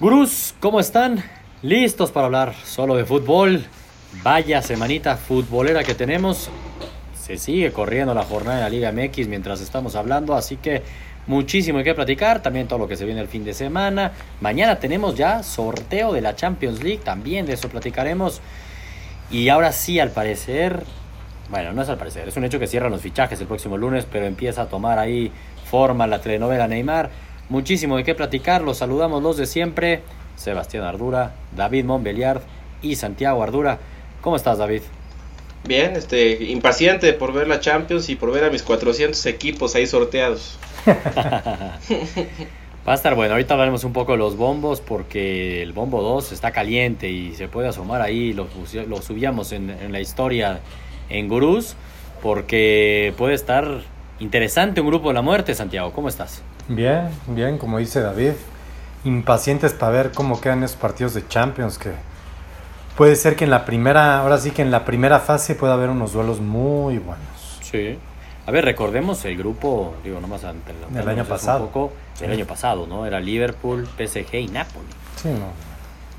Gurús, ¿cómo están? ¿Listos para hablar solo de fútbol? Vaya semanita futbolera que tenemos. Se sigue corriendo la jornada de la Liga MX mientras estamos hablando, así que muchísimo que platicar. También todo lo que se viene el fin de semana. Mañana tenemos ya sorteo de la Champions League, también de eso platicaremos. Y ahora sí, al parecer, bueno, no es al parecer, es un hecho que cierran los fichajes el próximo lunes, pero empieza a tomar ahí forma la telenovela Neymar. Muchísimo de qué platicar, los saludamos los de siempre, Sebastián Ardura, David Montbeliard y Santiago Ardura. ¿Cómo estás, David? Bien, este, impaciente por ver la Champions y por ver a mis 400 equipos ahí sorteados. Va a estar bueno, ahorita hablaremos un poco de los bombos porque el bombo 2 está caliente y se puede asomar ahí, lo, lo subíamos en, en, la historia en Gurús porque puede estar interesante un grupo de la muerte, Santiago, ¿cómo estás? Bien, bien, como dice David, impacientes para ver cómo quedan esos partidos de Champions que puede ser que en la primera, ahora sí que en la primera fase pueda haber unos duelos muy buenos. Sí. A ver, recordemos el grupo, digo, nomás ante el año pasado. Un poco, el año pasado, ¿no? Era Liverpool, PSG y Napoli. Sí, no.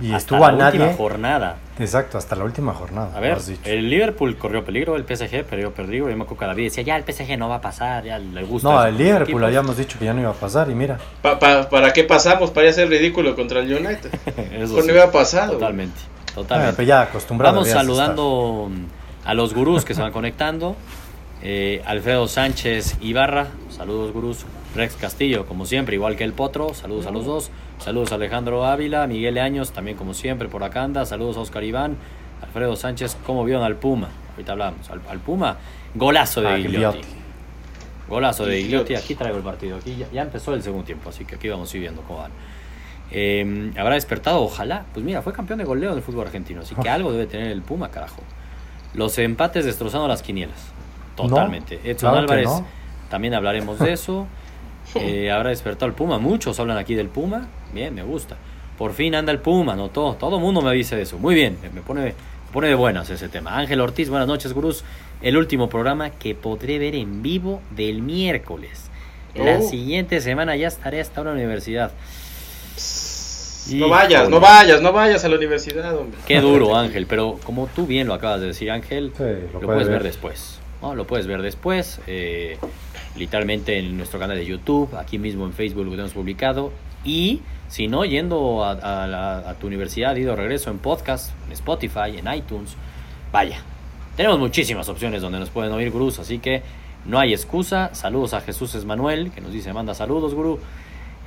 Y hasta estuvo a la nadie. última jornada. Exacto, hasta la última jornada. A ver, el Liverpool corrió peligro, el PSG perdió peligro. Yo me acuerdo que David decía, ya el PSG no va a pasar, ya le gusta. No, el Liverpool habíamos dicho que ya no iba a pasar y mira. Pa, pa, ¿Para qué pasamos? Para hacer ridículo contra el United. Eso no iba a pasar. Totalmente, totalmente. pero ya acostumbrado. Vamos saludando a los gurús que se van conectando. Eh, Alfredo Sánchez Ibarra, saludos gurús. Rex Castillo, como siempre, igual que el Potro, saludos a los dos. Saludos a Alejandro Ávila, Miguel Años, también como siempre por acá anda. Saludos a Oscar Iván, Alfredo Sánchez, ¿cómo vieron al Puma? Ahorita hablamos. Al, Puma, golazo de Igliotti. Golazo de Igliotti. Aquí traigo el partido. Aquí ya, empezó el segundo tiempo, así que aquí vamos a ir viendo cómo van. Eh, ¿Habrá despertado? Ojalá. Pues mira, fue campeón de goleo del fútbol argentino, así que algo debe tener el Puma, carajo. Los empates destrozando las quinielas. Totalmente. Edson Álvarez, también hablaremos de eso. Eh, habrá despertado el Puma. Muchos hablan aquí del Puma. Bien, me gusta. Por fin anda el Puma, ¿no? Todo, todo mundo me dice eso. Muy bien, me pone, pone de buenas ese tema. Ángel Ortiz, buenas noches, gurús. El último programa que podré ver en vivo del miércoles. La oh. siguiente semana ya estaré hasta una universidad. No vayas, no vayas, no vayas a la universidad, hombre. Qué duro, Ángel, pero como tú bien lo acabas de decir, Ángel, lo, puedes ver, después. ¿no? Lo puedes ver después, eh, literalmente en nuestro canal de YouTube, aquí mismo en Facebook lo hemos publicado. Y si no, yendo a, tu universidad, ido regreso en podcast, en Spotify, en iTunes. Vaya, tenemos muchísimas opciones donde nos pueden oír gurús, así que no hay excusa. Saludos a Jesús Esmanuel, que nos dice, manda saludos, gurú.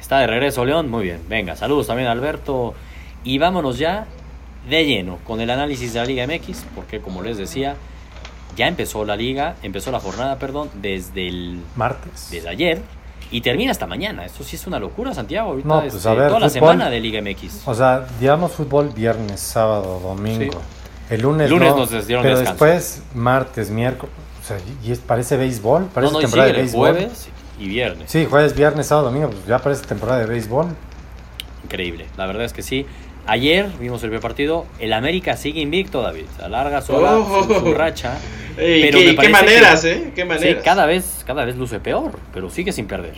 Está de regreso León, muy bien. Venga, saludos también a Alberto. Y vámonos ya de lleno con el análisis de la Liga MX, porque como les decía, ya empezó la liga, empezó la jornada, perdón, desde el martes. Desde ayer y termina hasta mañana. Esto sí es una locura, Santiago. Ahorita no, pues, este, toda la semana de Liga MX. O sea, digamos fútbol viernes, sábado, domingo. El lunes, lunes no, nos dieron pero después martes, miércoles. O sea, y parece béisbol, parece no, no, temporada de béisbol. Jueves y viernes. Sí, jueves, viernes, sábado, domingo, pues ya parece temporada de béisbol. Increíble, la verdad es que sí. Ayer vimos el primer partido, el América sigue invicto, David, alarga su, oh. su, racha. pero qué, qué maneras, ¿eh? Qué maneras. Sí, cada vez, cada vez luce peor, pero sigue sin perder.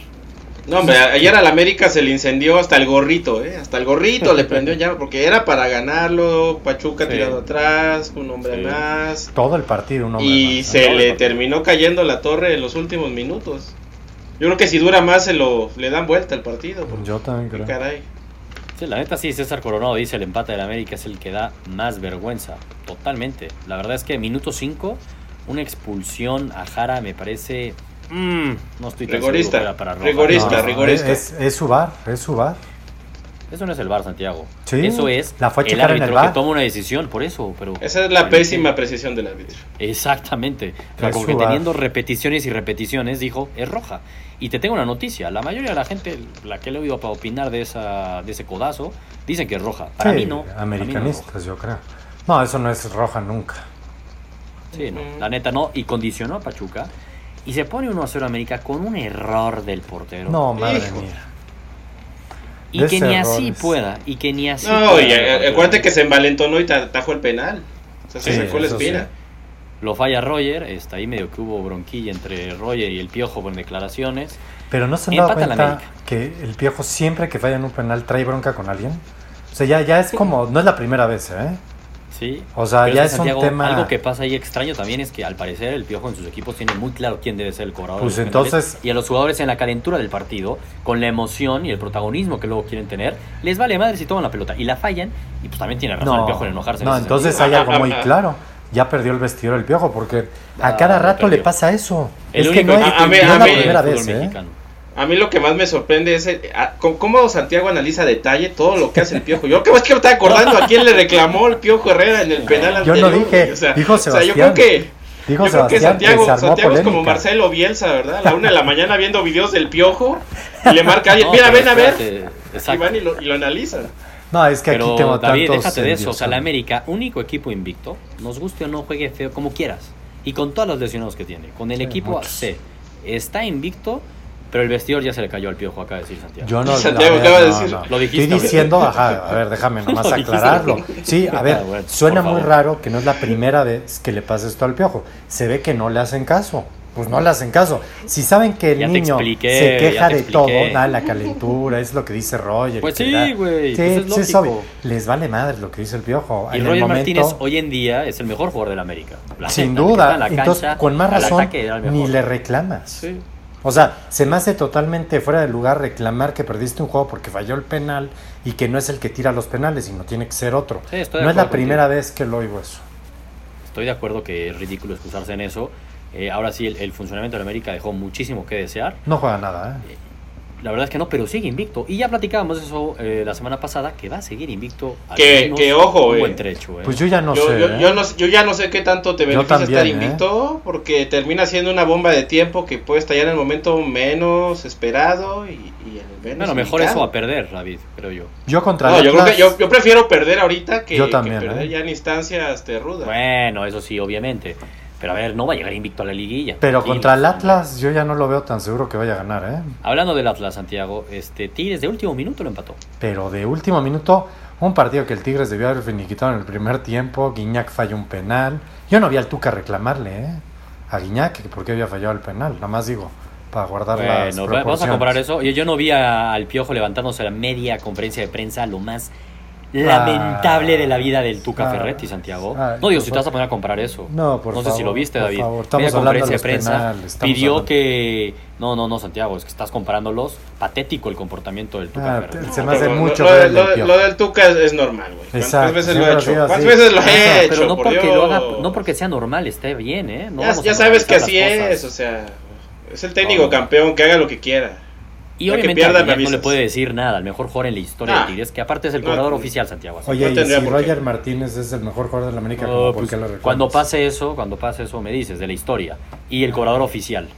No, hombre, ayer al América se le incendió hasta el gorrito, ¿eh? Hasta el gorrito le prendió ya, porque era para ganarlo, Pachuca tirado atrás, un hombre más. Todo el partido, un hombre Y se le terminó cayendo la torre en los últimos minutos. Yo creo que si dura más se lo le dan vuelta el partido. Yo también creo. Caray. Sí, la neta sí, César Coronado dice el empate del América es el que da más vergüenza. Totalmente. La verdad es que minuto 5, una expulsión a Jara me parece Mm, no estoy tan rigorista, para rigorista, rigorista. Es, es, su bar, es su bar. Eso no es el bar, Santiago. Sí, eso es la fue el árbitro que toma una decisión, por eso. Pero Esa es la pésima precisión del árbitro. Exactamente. como que teniendo repeticiones y repeticiones, dijo, es roja. Y te tengo una noticia, la mayoría de la gente, la que le he oído para opinar de, esa, de ese codazo, dicen que es roja. Para mí no. Americanistas, yo creo. No, eso no es roja nunca. Sí, no, la neta no. Y condicionó a Pachuca y se pone 1 a 0 América con un error del portero. No, madre mía. Y que ni así pueda. Y que ni así No, y acuérdate que se envalentonó y atajó el penal. O sea, se sacó la espina. Lo falla Roger, está ahí medio que hubo bronquilla entre Roger y el Piojo con declaraciones. Pero no se han dado cuenta que el Piojo siempre que falla en un penal trae bronca con alguien. O sea, ya, ya es como, no es la primera vez, ¿eh? Sí. O sea, Pero ya es que, es un tema- Algo que pasa ahí extraño también es que al parecer el Piojo en sus equipos tiene muy claro quién debe ser el cobrador. Pues de los penales. entonces- Y a los jugadores en la calentura del partido, con la emoción y el protagonismo que luego quieren tener, les vale madre si toman la pelota y la fallan. Y pues también tiene razón el Piojo en enojarse. en no entonces sentido. hay algo muy claro. Ya perdió el vestidor el piojo porque a Ah, cada rato le pasa eso. El es que único no es, a la primera vez, ¿eh? mexicano. A mí lo que más me sorprende es el- a- con- cómo Santiago analiza a detalle todo lo que hace el Piojo. Yo creo que me estaba acordando a quién le reclamó el Piojo Herrera en el penal Yo anterior. no dije, o sea, dijo o sea, yo Sebastián. creo que, Dijo yo creo que Sebastián Santiago, que Santiago es como. Marcelo Bielsa, ¿verdad? A la una de la mañana viendo videos del Piojo y le marca a alguien, No, mira, ven a ver. espérate, Y Exacto. van y lo, y lo analizan. No, es que aquí Pero tengo David, tantos déjate de eso. O sea, la ¿eh? América, único equipo invicto, nos guste o no, juegue feo, como quieras. Y con todos los lesionados que tiene. Con el Sí, equipo muchos. C. Está invicto, pero el vestidor ya se le cayó al piojo, acá de decir Santiago. Yo no, Santiago a acaba de no, decir. no. Lo dijiste, Estoy ¿verdad? diciendo, ajá, a ver, déjame nomás aclararlo. Sí, a ver, bueno, suena muy raro que no es la primera vez que le pasa esto al piojo. Se ve que no le hacen caso. Pues no le hacen caso. Si saben que el Ya niño expliqué, se queja de todo, da la calentura, es lo que dice Roger. Pues sí, güey, Sí, pues es sí, es obvio. Les vale madre lo que dice el piojo. Y En el Roger momento- Martínez hoy en día es el mejor jugador de la América. La Sin duda. Entonces, con más razón, ni le reclamas. Sí. O sea, se me hace totalmente fuera de lugar reclamar que perdiste un juego porque falló el penal y que no es el que tira los penales, sino tiene que ser otro. Sí, no es la primera vez que lo oigo eso. Estoy de acuerdo que es ridículo excusarse en eso. Eh, ahora sí, el, el funcionamiento de la América dejó muchísimo que desear. No juega nada, ¿eh? La verdad es que no, pero sigue invicto. Y ya platicábamos eso eh, la semana pasada, que va a seguir invicto. al Que- menos que ojo, Un eh. buen trecho, eh. Pues yo ya no yo, sé. yo, ¿eh? yo no, yo ya no sé qué tanto te beneficia estar ¿eh? invicto, porque termina siendo una bomba de tiempo que puede estallar en el momento menos esperado y, y en el menos bueno, mejor indicado. eso a perder, David, creo yo. Yo contra No, yo, creo que yo, yo prefiero perder ahorita que, Yo que también, perder ¿eh? ya en instancias de ruda. Bueno, eso sí, obviamente. Pero a ver, no va a llegar invicto a la liguilla. Pero contra el. Atlas yo ya no lo veo tan seguro que vaya a ganar, ¿eh? Hablando del Atlas, Santiago, este Tigres de último minuto lo empató. Pero de último minuto, un partido que el Tigres debió haber finiquitado en el primer tiempo, Guiñac falló un penal. Yo no vi al Tuca reclamarle, ¿eh? A Guiñac, que por qué había fallado el penal, nada más digo, para guardar las vamos a comparar eso. Yo, yo no vi a- al Piojo levantándose a la media conferencia de prensa, lo más Ah. lamentable de la vida del Tuca Ah. Ferretti, Santiago. Ay, no digo por si te vas a poner a comparar eso. No, por No sé si lo viste, por David. favor. Estamos Media hablando de conferencia de los prensa penales, pidió hablando. que. No, no, no, Santiago, es que estás comparándolos. Patético el comportamiento del Tuca Ah, Ferretti. se me hace pero mucho lo, del lo- Piojo. lo del Tuca es, es normal, güey. ¿Cuántas Exacto, veces lo siempre he ha hecho? ¿Cuántas veces lo he hecho? Pero no por porque, lo haga, no porque sea normal, esté bien, ¿eh? No ya, sabes que así es, o sea, es el técnico campeón, que haga lo que quiera. Y que obviamente Guiñac no le puede decir nada, el mejor jugador en la historia Ah. de Tigres, que aparte es el No, cobrador no. oficial, Santiago. así Oye, No y tendría si. Roger Martínez es el mejor jugador de la América, No, por pues, qué lo cuando pase eso, cuando pase eso me dices de la historia y el cobrador oficial.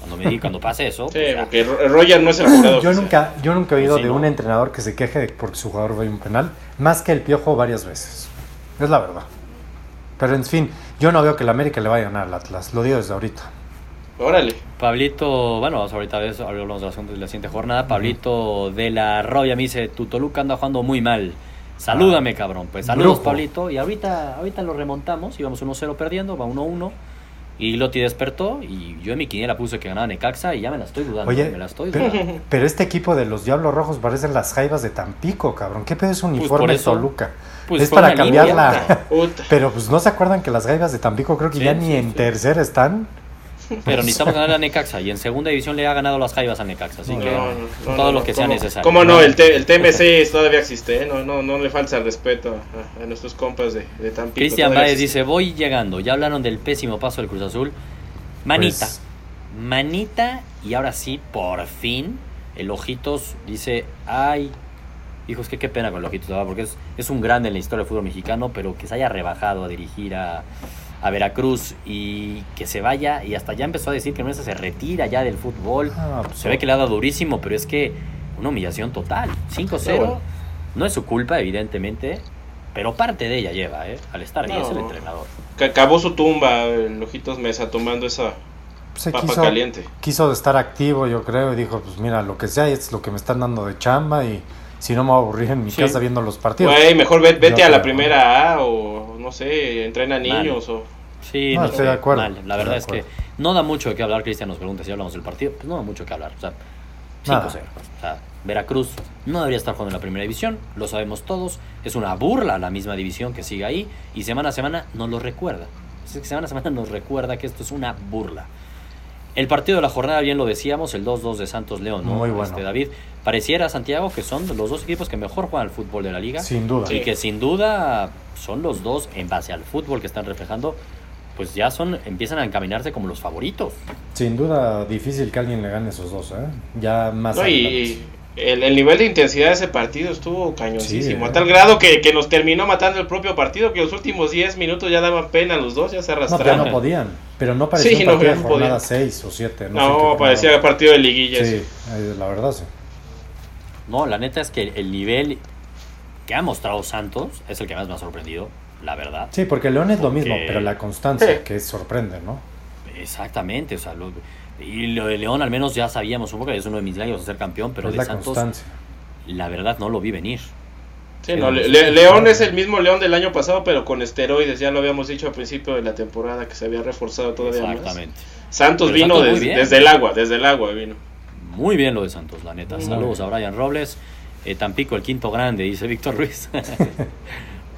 Cuando me di, cuando pase eso, Sí, pues porque Ro- Roger no es el jugador. Yo oficial. nunca, yo nunca he oído Sí, de ¿no? un entrenador que se queje de porque su jugador ve un penal, más que el piojo varias veces. Es la verdad. Pero en fin, yo no veo que el América le vaya a ganar al Atlas, lo digo desde ahorita. Órale. Pablito, bueno, vamos ahorita eso, hablamos de la, de la siguiente jornada. Pablito de la Robia me dice, tu Toluca anda jugando muy mal. Salúdame, cabrón. Pues saludos, Brujo. Pablito. Y ahorita, ahorita lo remontamos, íbamos 1-0 perdiendo, va 1-1. Y Lotti despertó y yo en mi quiniela puse que ganaba Necaxa y ya me la estoy dudando. Oye, me la estoy pero, dudando. pero este equipo de los Diablos Rojos parecen las jaivas de Tampico, cabrón. ¿Qué pedo es por uniforme eso, Toluca? pues es para una cambiar línea. la... Puta. Pero pues no se acuerdan que las jaivas de Tampico creo que Sí, ya sí, ni en sí. tercera están. Pero necesitamos ganar a Necaxa y en segunda división le ha ganado las Jaivas a Necaxa. Así No, que No, todo no, lo que sea ¿cómo- necesario. ¿Cómo no? El, T- el TMC todavía existe, ¿eh? No, no, no le falta el respeto a, a nuestros compas de, de Tampico. Cristian Báez dice, voy llegando. Ya hablaron del pésimo paso del Cruz Azul. Manita. Pues- Manita. Y ahora sí, por fin, el Ojitos dice, ay, hijos, que qué pena con el Ojitos, ¿verdad? porque es, es un grande en la historia del fútbol mexicano, pero que se haya rebajado a dirigir a, a Veracruz y que se vaya y hasta ya empezó a decir que no se retira ya del fútbol. Ah, pues, Se ve que le ha dado durísimo, pero es que una humillación total. 5-0. bueno. No es su culpa, evidentemente, pero parte de ella lleva, ¿eh? Al estar ahí No. es el entrenador. Que acabó su tumba el Ojitos Mesa tomando esa se papa quiso, caliente. quiso estar activo, yo creo, y dijo, pues mira, lo que sea es lo que me están dando de chamba y si no me voy a aburrir en mi Sí. casa viendo los partidos. Güey, mejor ve- vete a la creo. primera A o no sé, entrena niños o... Sí, No, no, estoy de acuerdo, mal. La verdad es que no da mucho de qué hablar. Cristian nos pregunta si hablamos del partido. Pues no da mucho que hablar. O sea, Nada. 5-0. O sea, Veracruz no debería estar jugando en la primera división, lo sabemos todos. Es una burla la misma división que sigue ahí y semana a semana nos lo recuerda. Es que semana a semana nos recuerda que esto es una burla. El partido de la jornada, bien lo decíamos, el 2-2 de Santos León, ¿no? Muy bueno. Este, David, pareciera, Santiago, que son los dos equipos que mejor juegan al fútbol de la liga. Sin duda. Y que sin duda son los dos, en base al fútbol que están reflejando, pues ya son, empiezan a encaminarse como los favoritos. Sin duda difícil que alguien le gane esos dos, ¿eh? Ya más No, y el, el nivel de intensidad de ese partido estuvo cañosísimo. Sí, a tal grado que, que nos terminó matando el propio partido, que los últimos 10 minutos ya daban pena a los dos, ya se No, pero arrastraron. no podían. Pero no parecía Sí, un no, partido no de jornada podían. 6 o 7. No, No, parecía partido de liguilla. Sí, eh, la verdad sí. No, la neta es que el nivel que ha mostrado Santos es el que más me ha sorprendido, la verdad. Sí, porque León es lo mismo, pero la constancia Sí. que sorprende, ¿no? Exactamente, o sea, lo- y lo de León al menos ya sabíamos un poco que es uno de mis gallos a ser campeón, pero es de la Santos constancia. la verdad no lo vi venir. Sí, no, Le- Le- León es el mismo León del año pasado, pero con esteroides. Ya lo habíamos dicho al principio de la temporada que se había reforzado todavía más. Exactamente. Santos Pero vino Santos des- desde el agua, desde el agua vino. Muy bien lo de Santos, la neta. Muy Saludos bien. a Brian Robles. Eh, Tampico, el quinto grande, dice Víctor Ruiz.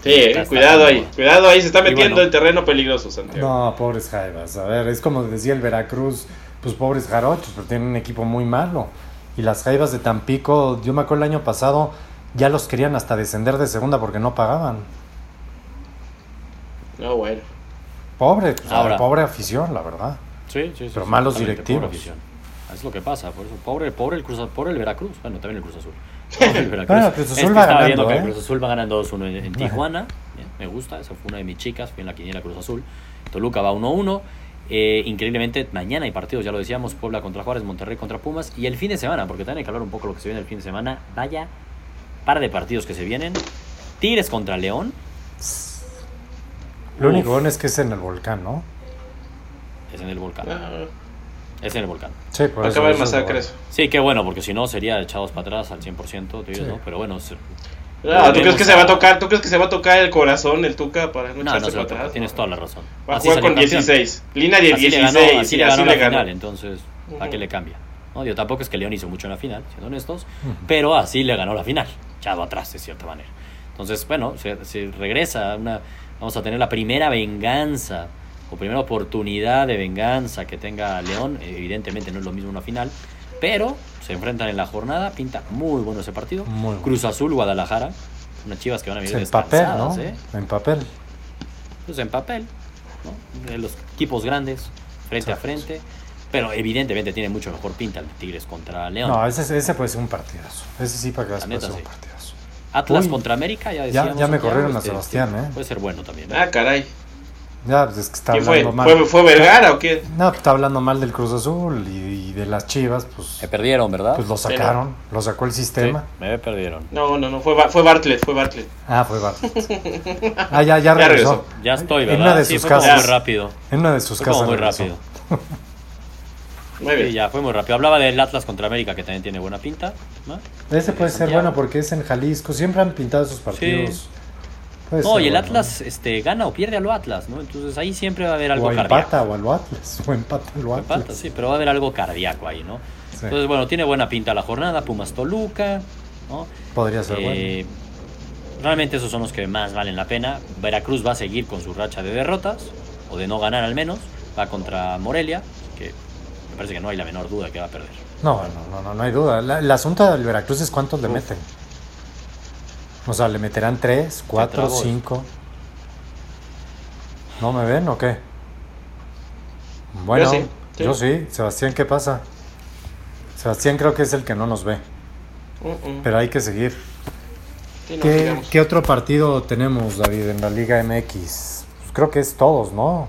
Sí, eh, cuidado como- ahí, cuidado ahí, se está metiendo bueno. en terreno peligroso, Santiago. No, pobres Jaivas. A ver, es como decía el Veracruz, pues pobres jarochos, pero tienen un equipo muy malo. Y las Jaivas de Tampico, yo me acuerdo el año pasado, ya los querían hasta descender de segunda porque no pagaban. No, bueno. Pobre, pues, Ahora. pobre afición, la verdad. Sí, sí, sí. Pero sí, malos directivos. Es lo que pasa, por eso. Pobre, pobre el Cruz pobre el Veracruz. Bueno, también el Cruz Azul. Pobre el Veracruz. Bueno, Cruz Es Azul que va estaba ganando, viendo que ¿eh? el Cruz Azul va ganando 2-1 en, en Tijuana. Bien, me gusta, esa fue una de mis chicas. Fui en la quiniela Cruz Azul. Toluca va 1-1. Eh, increíblemente, mañana hay partidos, ya lo decíamos, Puebla contra Juárez, Monterrey contra Pumas. Y el fin de semana, porque también hay que hablar un poco de lo que se viene el fin de semana. Vaya par de partidos que se vienen. Tigres contra León. Lo Uf. único bueno es que es en el volcán, ¿no? Es en el volcán. Es en el volcán. Sí, por a eso es lo masacres. Sí, qué bueno, porque si no sería echados para atrás al 100%, Tigres, Sí. ¿no? Pero bueno, se- Ah, ¿tú crees que se a- va a tocar? ¿Tú crees que se va a tocar el corazón, el Tuca, para no no, echarse no se para atrás? tienes toda la razón. Va a Así jugar con campeón. 16. Línea de Así le 16. ganó, así sí, le ganó la ganó. final, entonces, ¿para qué le cambia? No, digo, tampoco es que León hizo mucho en la final, siendo honestos, Ujú. pero así le ganó la final, echado atrás de cierta manera. Entonces, bueno, se, se regresa, una, vamos a tener la primera venganza o primera oportunidad de venganza que tenga León, evidentemente no es lo mismo una final, pero se enfrentan en la jornada, pinta muy bueno ese partido. Muy bueno. Cruz Azul, Guadalajara, unas chivas que van a venir En papel, ¿no? ¿eh? En papel. pues en papel, ¿no? Los equipos grandes, frente a frente, pero evidentemente tiene mucho mejor pinta el Tigres contra León. No, ese, ese puede ser un partidazo. Ese sí para que puede ser un sí. partidazo. Atlas Uy, contra América, ya ya- decíamos. ya me corrieron a este, Sebastián, este, ¿eh? Puede ser bueno también. ¿eh? Ah, caray. Ya, pues es que está hablando mal. ¿Fue, ¿Fue Vergara o qué? No, pues está hablando mal del Cruz Azul y, y de las Chivas, pues, Se perdieron, ¿verdad? pues lo sacaron, lo sacó el Sí, sistema. me perdieron. No, no, no, fue, fue Bartlett, fue Bartlett. Ah, fue Bartlett. Ah, ya, ya regresó. regresó. Ya estoy, En ¿verdad? una de sí, sus fue como casas. muy rápido. En una de sus Fue casas. como muy regresó. rápido. Muy bien. Sí, ya fue muy rápido. Hablaba del Atlas contra América, que también tiene buena pinta. ¿no? Ese puede ser bueno porque es en Jalisco. Siempre han pintado esos partidos. No, y el bueno, Atlas este, gana o pierde a lo Atlas, ¿no? Entonces ahí siempre va a haber algo O cardíaco. empata o al Atlas. O empata al O Atlas. empata, sí, pero va a haber algo cardíaco ahí, ¿no? Sí, Entonces, bueno, tiene buena pinta la jornada, Pumas Toluca, ¿no? Podría ser Eh, Realmente esos son los que más valen la pena. Veracruz va a seguir con su racha de derrotas, o de no ganar al menos. Va contra Morelia, que me parece que no hay la menor duda que va a perder. bueno. No, no, no, no, no hay duda. La- el asunto del Veracruz es cuántos le meten. O sea, le meterán tres, cuatro, trabó. cinco. ¿No me ven o qué? Bueno, Yo sí, sí. yo sí. Sebastián, ¿qué pasa? Sebastián creo que es el que no nos ve, mm. pero hay que seguir. Sí, no, ¿Qué, otro partido tenemos, David, en la Liga MX? Pues creo que es todos, ¿no?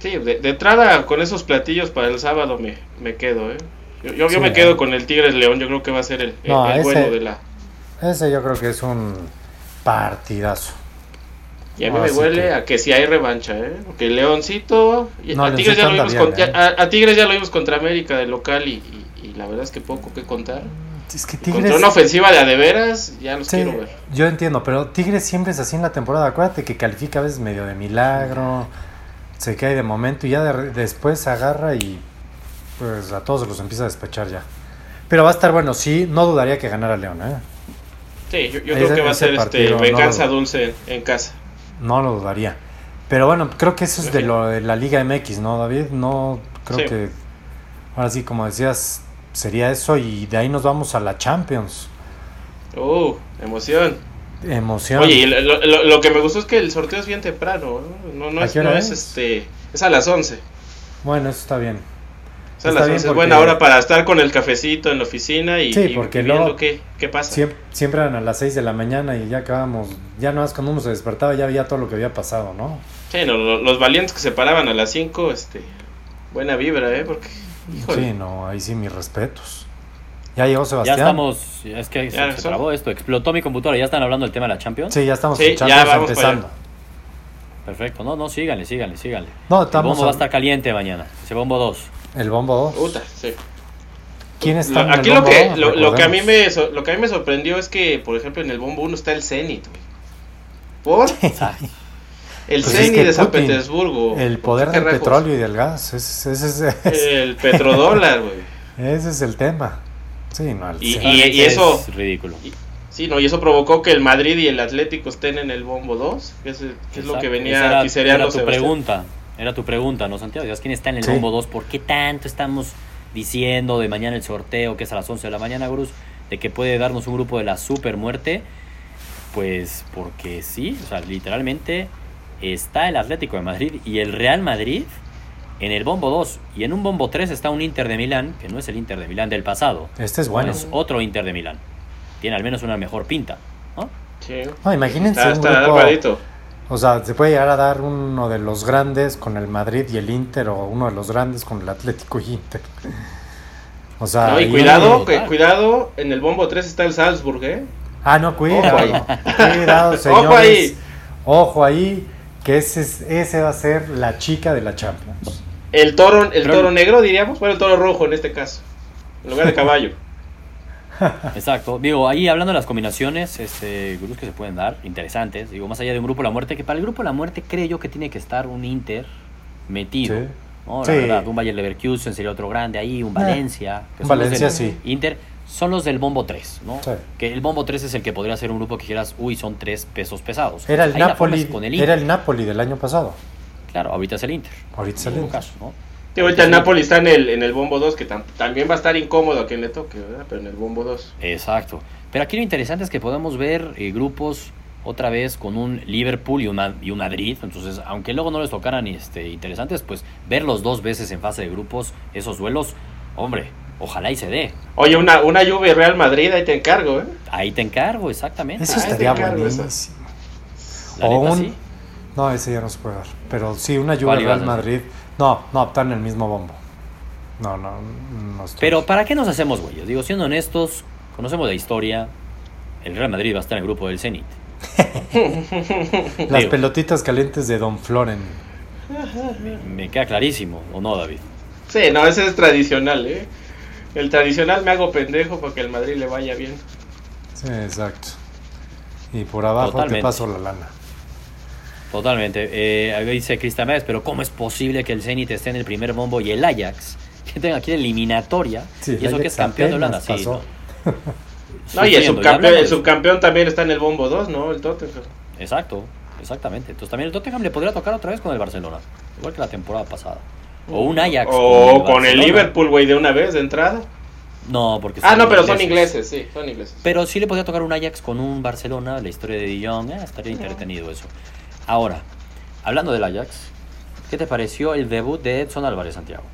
Sí, de, de entrada con esos platillos para el sábado me, me quedo, ¿eh? Yo, yo, me quedo con el Tigres León, yo creo que va a ser el, el- No, el ese- bueno de la... Ese yo creo que es un partidazo. Y a mí Ah, me sí huele que- a que si hay revancha, ¿eh? Porque No, Leoncito... a, Tigres ya lo vimos bien, con- ya- ¿eh? a, a Tigres ya lo vimos contra América de local y, y- y la verdad es que poco que contar. Es que Contra Tigres... una ofensiva de a de veras, ya los Sí, quiero ver. yo entiendo, pero Tigres siempre es así en la temporada. Acuérdate que califica a veces medio de milagro, se cae de momento y ya de- después se agarra y pues a todos se los empieza a despechar ya. Pero va a estar bueno, sí, no dudaría que ganara León, ¿eh? Sí, yo, yo Ese- creo que va a ser este, partido no venganza lo- dulce en casa. No lo dudaría. Pero bueno, creo que eso es de lo de la Liga MX, ¿no, David? No, creo Sí. que ahora sí, como decías, sería eso y de ahí nos vamos a la Champions. Uh, emoción. Emoción. Oye, y lo, lo- lo que me gustó es que el sorteo es bien temprano. ¿no? No, no ¿A es, no es, es? este. Es a las 11. Bueno, eso está bien. Las bien 11. Es porque- buena hora para estar con el cafecito en la oficina y, Sí, y porque viendo qué, qué pasa. Siempre, siempre eran a las 6 de la mañana y ya acabamos, ya no más cuando uno se despertaba ya veía todo lo que había pasado, ¿no? Sí, no, los valientes que se paraban a las 5, este. Buena vibra, ¿eh? Porque. Híjole. Sí, no, ahí sí mis respetos. Ya llegó Ya Sebastián. estamos, es que se, Ya, se trabó esto, explotó mi computadora, ya están hablando del tema de la Champions. Sí, ya estamos Sí, en ya Champions empezando. Perfecto, no, no, síganle, síganle, síganle. No, El estamos bombo va a estar caliente mañana, ese bombo 2. El bombo 2. Puta, sí. ¿Quién está Lo- en el aquí lo bombo que, dos? lo, lo que a mí me so- lo que a mí me sorprendió es que, por ejemplo, en el bombo 1 está el Zenit, güey. ¿Por? El Pues es Zenit que de San Putin, Petersburgo. El poder ¿Qué del petróleo y del gas. Ese, ese es, ese El petrodólar, güey. es- ese es el tema. Sí, no, al Y- y- y eso- Es ridículo. Sí, no, y eso provocó que el Madrid y el Atlético estén en el bombo 2, que es, que es lo que esa venía era, pisereando era tu Sebastián. pregunta, era tu pregunta, ¿no, Santiago? ¿Sabes quién está en el Sí. bombo 2? ¿Por qué tanto estamos diciendo de mañana el sorteo, que es a las 11 de la mañana, Gruz, de que puede darnos un grupo de la super muerte? Pues porque sí, o sea, literalmente está el Atlético de Madrid y el Real Madrid en el bombo 2 y en un bombo 3 está un Inter de Milán, que no es el Inter de Milán del pasado, Este es bueno. es otro Inter de Milán. Tiene al menos una mejor pinta, ¿no? Sí. No, imagínense Está, un está grupo. O sea, se puede llegar a dar uno de los grandes con el Madrid y el Inter, o uno de los grandes con el Atlético y Inter. O sea, No, y ahí- cuidado, que- cuidado, en el bombo 3 está el Salzburg, ¿eh? Ah, no, cuidado. Ojo ahí. Cuidado, señores. Ojo ahí. Ojo ahí, que ese, es- ese va a ser la chica de la Champions. El toro, el toro negro, diríamos. Bueno, el toro rojo en este caso. En lugar de caballo. Exacto. Digo, ahí hablando de las combinaciones, este, grupos que se pueden dar, interesantes. Digo, más allá de un grupo de la muerte, que para el grupo de la muerte creo yo que tiene que estar un Inter metido. Sí. ¿no? La Sí. verdad, un Bayer Leverkusen sería otro grande ahí, un Valencia. que un son los Valencia, del sí. Inter son los del bombo 3, ¿no? Sí. Que el bombo 3 es el que podría ser un grupo que quieras, uy, son tres pesos pesados. Era el Napoli, con el Inter. era el Napoli del año pasado. Claro, ahorita es el Inter. Ahorita es en el todo Inter. caso, ¿no? Sí, ahorita el Napoli está en el, en el bombo 2, que tam- también va a estar incómodo a quien le toque, ¿verdad? Pero en el bombo 2. Exacto. Pero aquí lo interesante es que podemos ver eh, grupos otra vez con un Liverpool y un, Ma- y un Madrid. Entonces, aunque luego no les tocaran este, interesantes, pues verlos dos veces en fase de grupos, esos duelos, hombre, ojalá y se dé. Oye, una, una Juve Real Madrid, ahí te encargo, ¿eh? Ahí te encargo, exactamente. Eso Ah, estaría ese cargo, buenísimo. O neta, un- sí. No, ese ya no se puede dar. Pero sí, una Juve ¿Cuál ibas Real? Madrid. No, no, están en el mismo bombo. No, no, no estoy. Pero ¿para qué nos hacemos güeyes? Digo, siendo honestos, conocemos la historia. El Real Madrid va a estar en el grupo del Zenit. Las digo. pelotitas calientes de Don Floren. Me queda clarísimo, ¿o no, David? Sí, no, ese es tradicional, ¿eh? El tradicional me hago pendejo para que el Madrid le vaya bien. Sí, exacto. Y por abajo te paso la lana. Totalmente. Eh, ahí dice Cristian Méndez, pero ¿cómo es posible que el Zenit esté en el primer bombo y el Ajax, que tenga aquí la eliminatoria, Sí, y eso el que es campeón de Holanda? Sí, pasó. no. No, y el subcampeón, el subcampeón también está en el bombo 2, ¿no? El Tottenham. Exacto, exactamente. Entonces también el Tottenham le podría tocar otra vez con el Barcelona, igual que la temporada pasada. O un Ajax. O con el Barcelona. Liverpool, güey, de una vez, de entrada. No, porque Ah, no, pero son ingleses. sí, son ingleses. Pero sí le podría tocar un Ajax con un Barcelona, la historia de Jong, eh, estaría entretenido eso. Ahora, hablando del Ajax, ¿qué te pareció el debut de Edson Álvarez Santiago?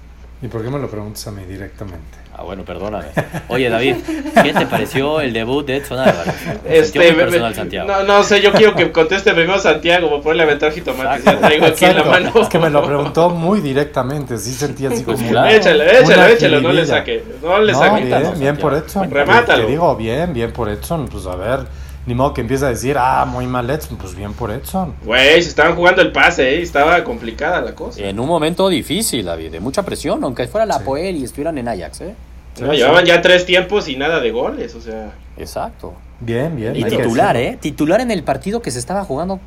¿Y por qué me lo preguntas a mí directamente? Ah, bueno, perdóname. Oye, David, ¿qué te pareció el debut de Edson Álvarez? Este, me- personal me- Santiago. no, no sé, yo quiero que conteste primero Santiago, para poderle aventar jitomates. Ya traigo aquí en la Exacto. mano. Es que me lo preguntó muy directamente. Sí sentí así Pues como. claro. una échale, échale, no le saque. No le No, saque. bien, bien por. Edson. Remátalo. Te digo, bien, bien por Edson. Pues a ver, ni modo que empiece a decir, ah, muy mal Edson. Pues bien por Edson. Güey, se estaban jugando el pase, ¿eh? Estaba complicada la cosa. En un momento difícil, David, de mucha presión, aunque fuera la Sí. Poel y estuvieran en Ajax, ¿eh? No, Sí, llevaban sí. ya tres tiempos y nada de goles, o sea. Exacto. Bien, bien. Y titular. ¿eh? Titular en el partido que se estaba jugando,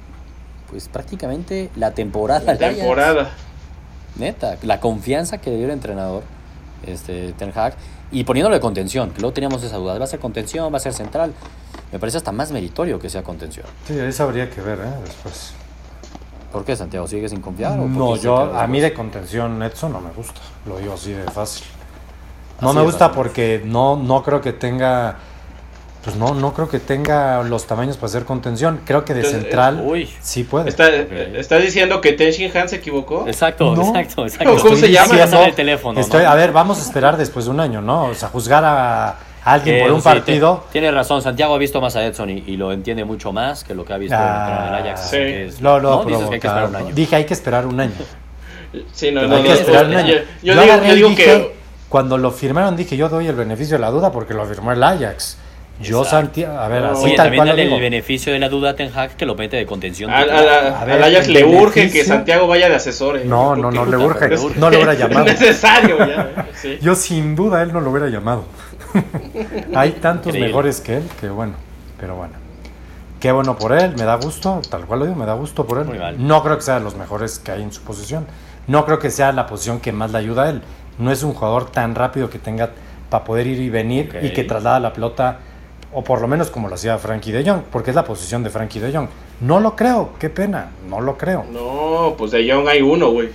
pues prácticamente la temporada. La Ajax. temporada. Neta, la confianza que le dio el entrenador. este, Ten Hag, y poniéndolo de contención, que luego teníamos esa duda, ¿va a ser contención, va a ser central? Me parece hasta más meritorio que sea contención. Sí, eso habría que ver, ¿eh? Después. ¿Por qué, Santiago? ¿Sigues sin confiar? o No, yo, a mí de contención Edson no me gusta. Lo digo así de fácil. No Así me gusta fácil. porque no, no creo que tenga. Pues no, no creo que tenga los tamaños para hacer contención. Creo que de Entonces, central uy. sí puede. ¿Está, ¿Está diciendo que Ten Shin Han se equivocó? Exacto, No. exacto, exacto. ¿Cómo se llama? Diciendo- el teléfono. Estoy, ¿no? A ver, vamos a esperar después de un año, ¿no? O sea, juzgar a, alguien por un sí, partido. te- tiene razón, Santiago ha visto más a Edson y, y lo entiende mucho más que lo que ha visto Ah, en el Ajax. sí. que es- Lo, lo ¿no? Dices que hay que esperar un año. Dije, hay que esperar un año. Sí, no, no, hay no, que no, esperar un yo- año. Yo, yo Yo digo, agarré yo y digo dije, que cuando lo firmaron dije, yo doy el beneficio de la duda porque lo firmó el Ajax. Yo. Santiago, a ver, No. así Oye, tal también cual lo dale digo. el beneficio de la duda a Ten Hag que lo mete de contención. al, A al ver, Ajax le urge que Santiago vaya de asesor. eh, No, no, no le urge. le urge. No lo hubiera llamado. Es necesario ya. sí. Yo sin duda él no lo hubiera llamado. Hay tantos Increíble. mejores que él que bueno, pero bueno. Qué bueno por él, me da gusto, tal cual lo digo, me da gusto por él. Muy mal. No creo que sea de los mejores que hay en su posición. No creo que sea la posición que más le ayuda a él. No es un jugador tan rápido que tenga para poder ir y venir y que traslada la pelota, o por lo menos como lo hacía Frankie de Jong, porque es la posición de Frankie de Jong. No lo creo, qué pena, no lo creo. No, pues de Young hay uno, güey.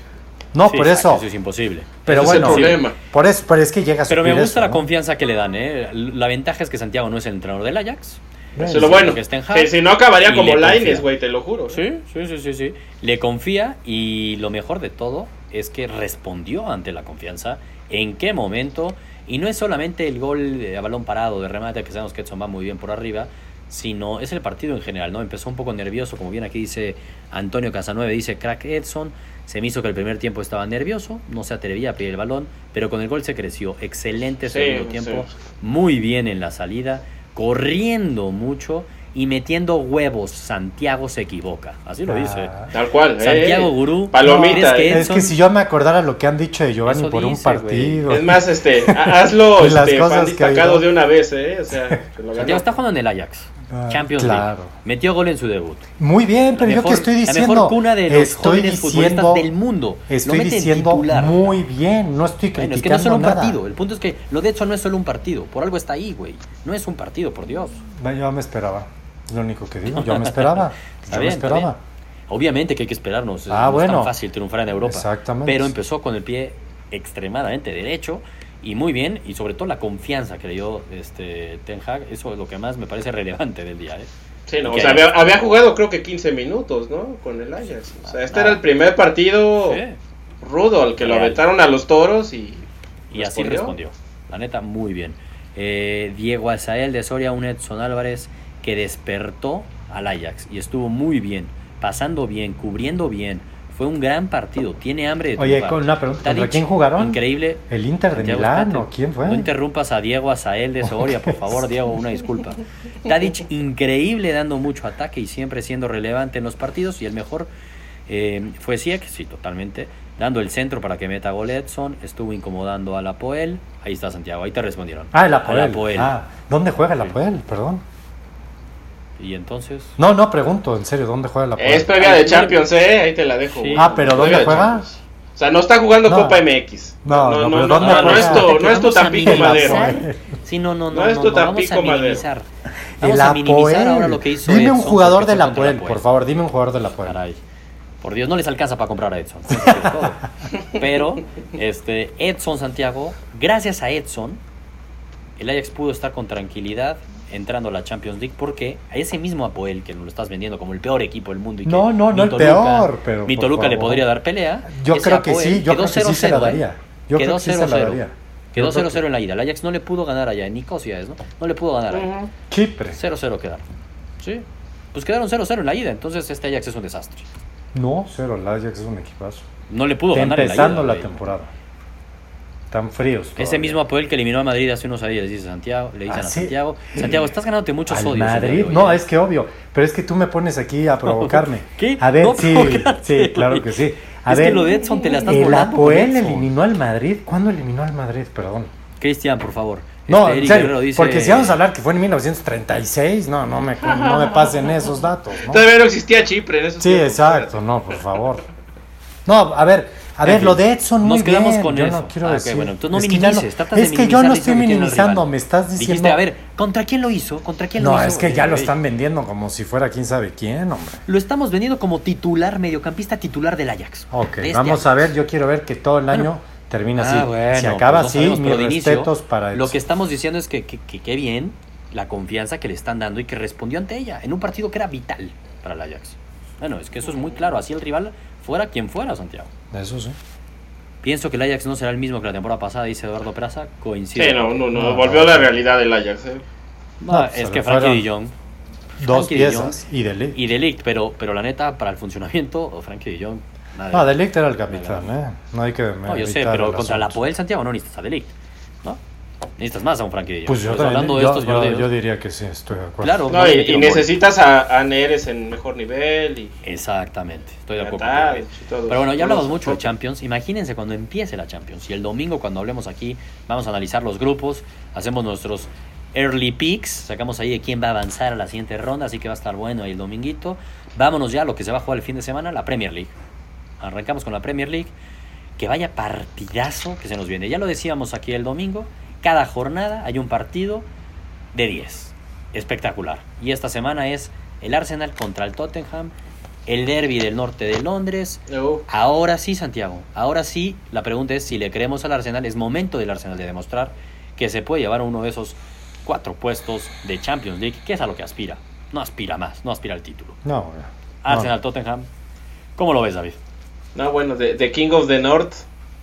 No, Sí, por exacto, eso. Eso es imposible. Pero Ese es el bueno, problema. por eso, pero es que llega a Pero me gusta eso, la ¿no? confianza que le dan. ¿eh? La ventaja es que Santiago no es el entrenador del Ajax. Eso es lo bueno. que está en Hag, Que si no acabaría como. Laines, güey, te lo juro. Sí, sí, sí, sí, sí. Le confía y lo mejor de todo es que respondió ante la confianza. ¿En qué momento? Y no es solamente el gol de- a balón parado de remate, que sabemos que Edson va muy bien por arriba, sino es el partido en general, ¿no? Empezó un poco nervioso, como bien aquí dice Antonio Casanueve, dice crack Edson. Se me hizo que el primer tiempo estaba nervioso, no se atrevía a pedir el balón, pero con el gol se creció. Excelente segundo sí. tiempo, muy bien en la salida, corriendo mucho y metiendo huevos. Santiago se equivoca, así lo dice. Ah. Tal cual. Santiago eh. Gurú. Palomita. ¿crees que eh. Es que si yo me acordara lo que han dicho de Giovanni Eso por un dice, partido. Es más, este, ha- hazlo Y las este, cosas destacado de una vez, ¿eh? O sea, lo Santiago está jugando en el Ajax. Ah, Champions claro. League. Metió gol en su debut. Muy bien, pero yo que estoy diciendo. La mejor cuna de los estoy jóvenes futbolistas del mundo. Estoy lo diciendo titular. muy bien, no estoy Bueno, criticando es que no es solo un partido. El punto es que lo de hecho no es solo un partido. Por algo está ahí, güey. No es un partido, por Dios. Bueno, Yo me esperaba. Lo único que digo. Yo me esperaba. Yo bien, me esperaba. Obviamente que hay que esperarnos. Ah, no es bueno. tan fácil triunfar en Europa. Exactamente. Pero empezó con el pie extremadamente derecho y muy bien. Y sobre todo la confianza que le dio este, Ten Hag. Eso es lo que más me parece relevante del día. ¿eh? Sí, no, o sea, había, había jugado creo que 15 minutos, ¿no? Con el Ajax. O sea, este Ah. era el primer partido Sí. rudo al que lo aventaron a los toros y. Y así respondió. respondió. La neta, muy bien. Eh, Diego Azael de Soria, un Edson Álvarez que despertó al Ajax y estuvo muy bien, pasando bien, cubriendo bien. Fue un gran partido. Tiene hambre de Oye, con una pregunta. ¿Contra Tadic, quién jugaron? Increíble. ¿El Inter de Santiago, Milán espérate. o quién fue? No interrumpas a Diego Azael de Soria, por favor, Diego, una disculpa. Tadic, increíble, dando mucho ataque y siempre siendo relevante en los partidos. Y el mejor eh, fue Siek, sí, totalmente. Dando el centro para que meta gol Edson. Estuvo incomodando a la Poel. Ahí está Santiago, ahí te respondieron. Ah, el Apoel. Ah, ¿dónde juega el. Apoel? Perdón. Y entonces. No, no, pregunto, en serio, ¿dónde juega el Apoel? Es previa de Champions, ¿eh? Ahí te la dejo. Sí. Ah, pero ¿dónde de juega? Champions. O sea, no está jugando No. Copa MX. No, no, pero ¿dónde no, no juega? es tu, no es tu Tampico. Madero. Sí, no, no, no. No es no, tu no, vamos Tampico a Madero. minimizar. Vamos El a minimizar Apoel. ahora lo que hizo Dime un Edson, jugador contra el Apoel, por favor, dime un jugador del Apoel. Caray. Por Dios, no les alcanza para comprar a Edson. Pero, este, Edson Santiago, gracias a Edson, el Ajax pudo estar con tranquilidad entrando a la Champions League porque a ese mismo Apoel que nos lo estás vendiendo como el peor equipo del mundo y que No, no, no el peor, pero mi Toluca le podría dar pelea. Yo creo que Apoel sí, yo quedó creo que sí se la 0-0, daría. Yo quedó creo que sí se la 0-0. daría. Quedó Yo creo 0-0 en la ida. El Ajax no le pudo ganar allá en Nicosia, ¿no? No le pudo ganar. Ujú. Chipre. 0-0 quedaron. Sí. Pues quedaron 0-0 en la ida, entonces este Ajax es un desastre. No, cero, el Ajax es un equipazo. No le pudo ganar en la ida. Empezando la temporada. Fríos. Ese mismo Apoel que eliminó a Madrid hace unos días, dice Santiago, le dicen Ah, a sí. Santiago, Santiago, estás ganándote muchos Al odios. Madrid. No, ¿eh?". es que obvio. Pero es que tú me pones aquí a provocarme. ¿Qué? A ver, No sí, claro que sí. A Es ver, que lo de Edson te la estás El volando Apoel eliminó al Madrid. ¿Cuándo eliminó al Madrid? Perdón. Cristian, por favor. No, Este, en Eric serio, Guerrero dice- porque si vamos a hablar que fue en 1936, no, no me, no me pasen esos datos. ¿no? Todavía no existía Chipre en esos Sí, tiempos. exacto, no, por favor. No, a ver, A ver, lo de Edson muy nos quedamos bien. con yo eso. no quiero Ah, bueno, no es que ya es yo no estoy minimizando, me estás diciendo. Dijiste, a ver, ¿contra quién lo hizo? ¿Contra quién lo no, es que ya lo Eh, están vendiendo como si fuera quién sabe quién, hombre. Lo estamos vendiendo como titular, mediocampista titular del Ajax. Ok, De este vamos a ver, yo quiero ver que todo el año termina así. Ah, bueno, si acaba pues no así, mis respetos para Lo Edson. que estamos diciendo es que- qué bien la confianza que le están dando y que respondió ante ella en un partido que era vital para el Ajax. Bueno, es que eso es muy claro. Así el rival fuera quien fuera, Santiago. Eso sí. Pienso que el Ajax no será el mismo que la temporada pasada, dice Eduardo Peraza. Coincide. Sí, no, no, no, No, volvió no. a la realidad del Ajax. ¿eh? No, No, es que Frankie Jong Dos Frankie de piezas y De Ligt. y Delict, pero, pero la neta, para el funcionamiento, Frankie nada. No, De Ligt era el capitán, ¿eh? No hay que No, yo sé, pero contra la. Poel Santiago no necesitas a Delict. Necesitas más a un Frankie de Jong. Pues yo, Pues también, hablando de yo, estos yo- partidos. yo diría que sí, estoy de acuerdo. Claro, No, y, necesitas a, a Neres en mejor nivel. Y, Exactamente, estoy de acuerdo. está, todo. Pero bueno, ya hablamos mucho de Champions. Imagínense cuando empiece la Champions. Y el domingo, cuando hablemos aquí, vamos a analizar los grupos, hacemos nuestros early picks, sacamos ahí de quién va a avanzar a la siguiente ronda, así que va a estar bueno ahí el dominguito. Vámonos ya a lo que se va a jugar el fin de semana, la Premier League. Arrancamos con la Premier League. Que vaya partidazo que se nos viene. Ya lo decíamos aquí el domingo. Cada jornada hay un partido de 10. Espectacular. Y esta semana es el Arsenal contra el Tottenham, el derby del norte de Londres. Ahora sí, Santiago. Ahora sí, la pregunta es si le creemos al Arsenal. Es momento del Arsenal de demostrar que se puede llevar uno de esos cuatro puestos de Champions League, que es a lo que aspira. No aspira más, no aspira al título. No. Arsenal, Tottenham. ¿Cómo lo ves, David? no, bueno, de, de King of the North,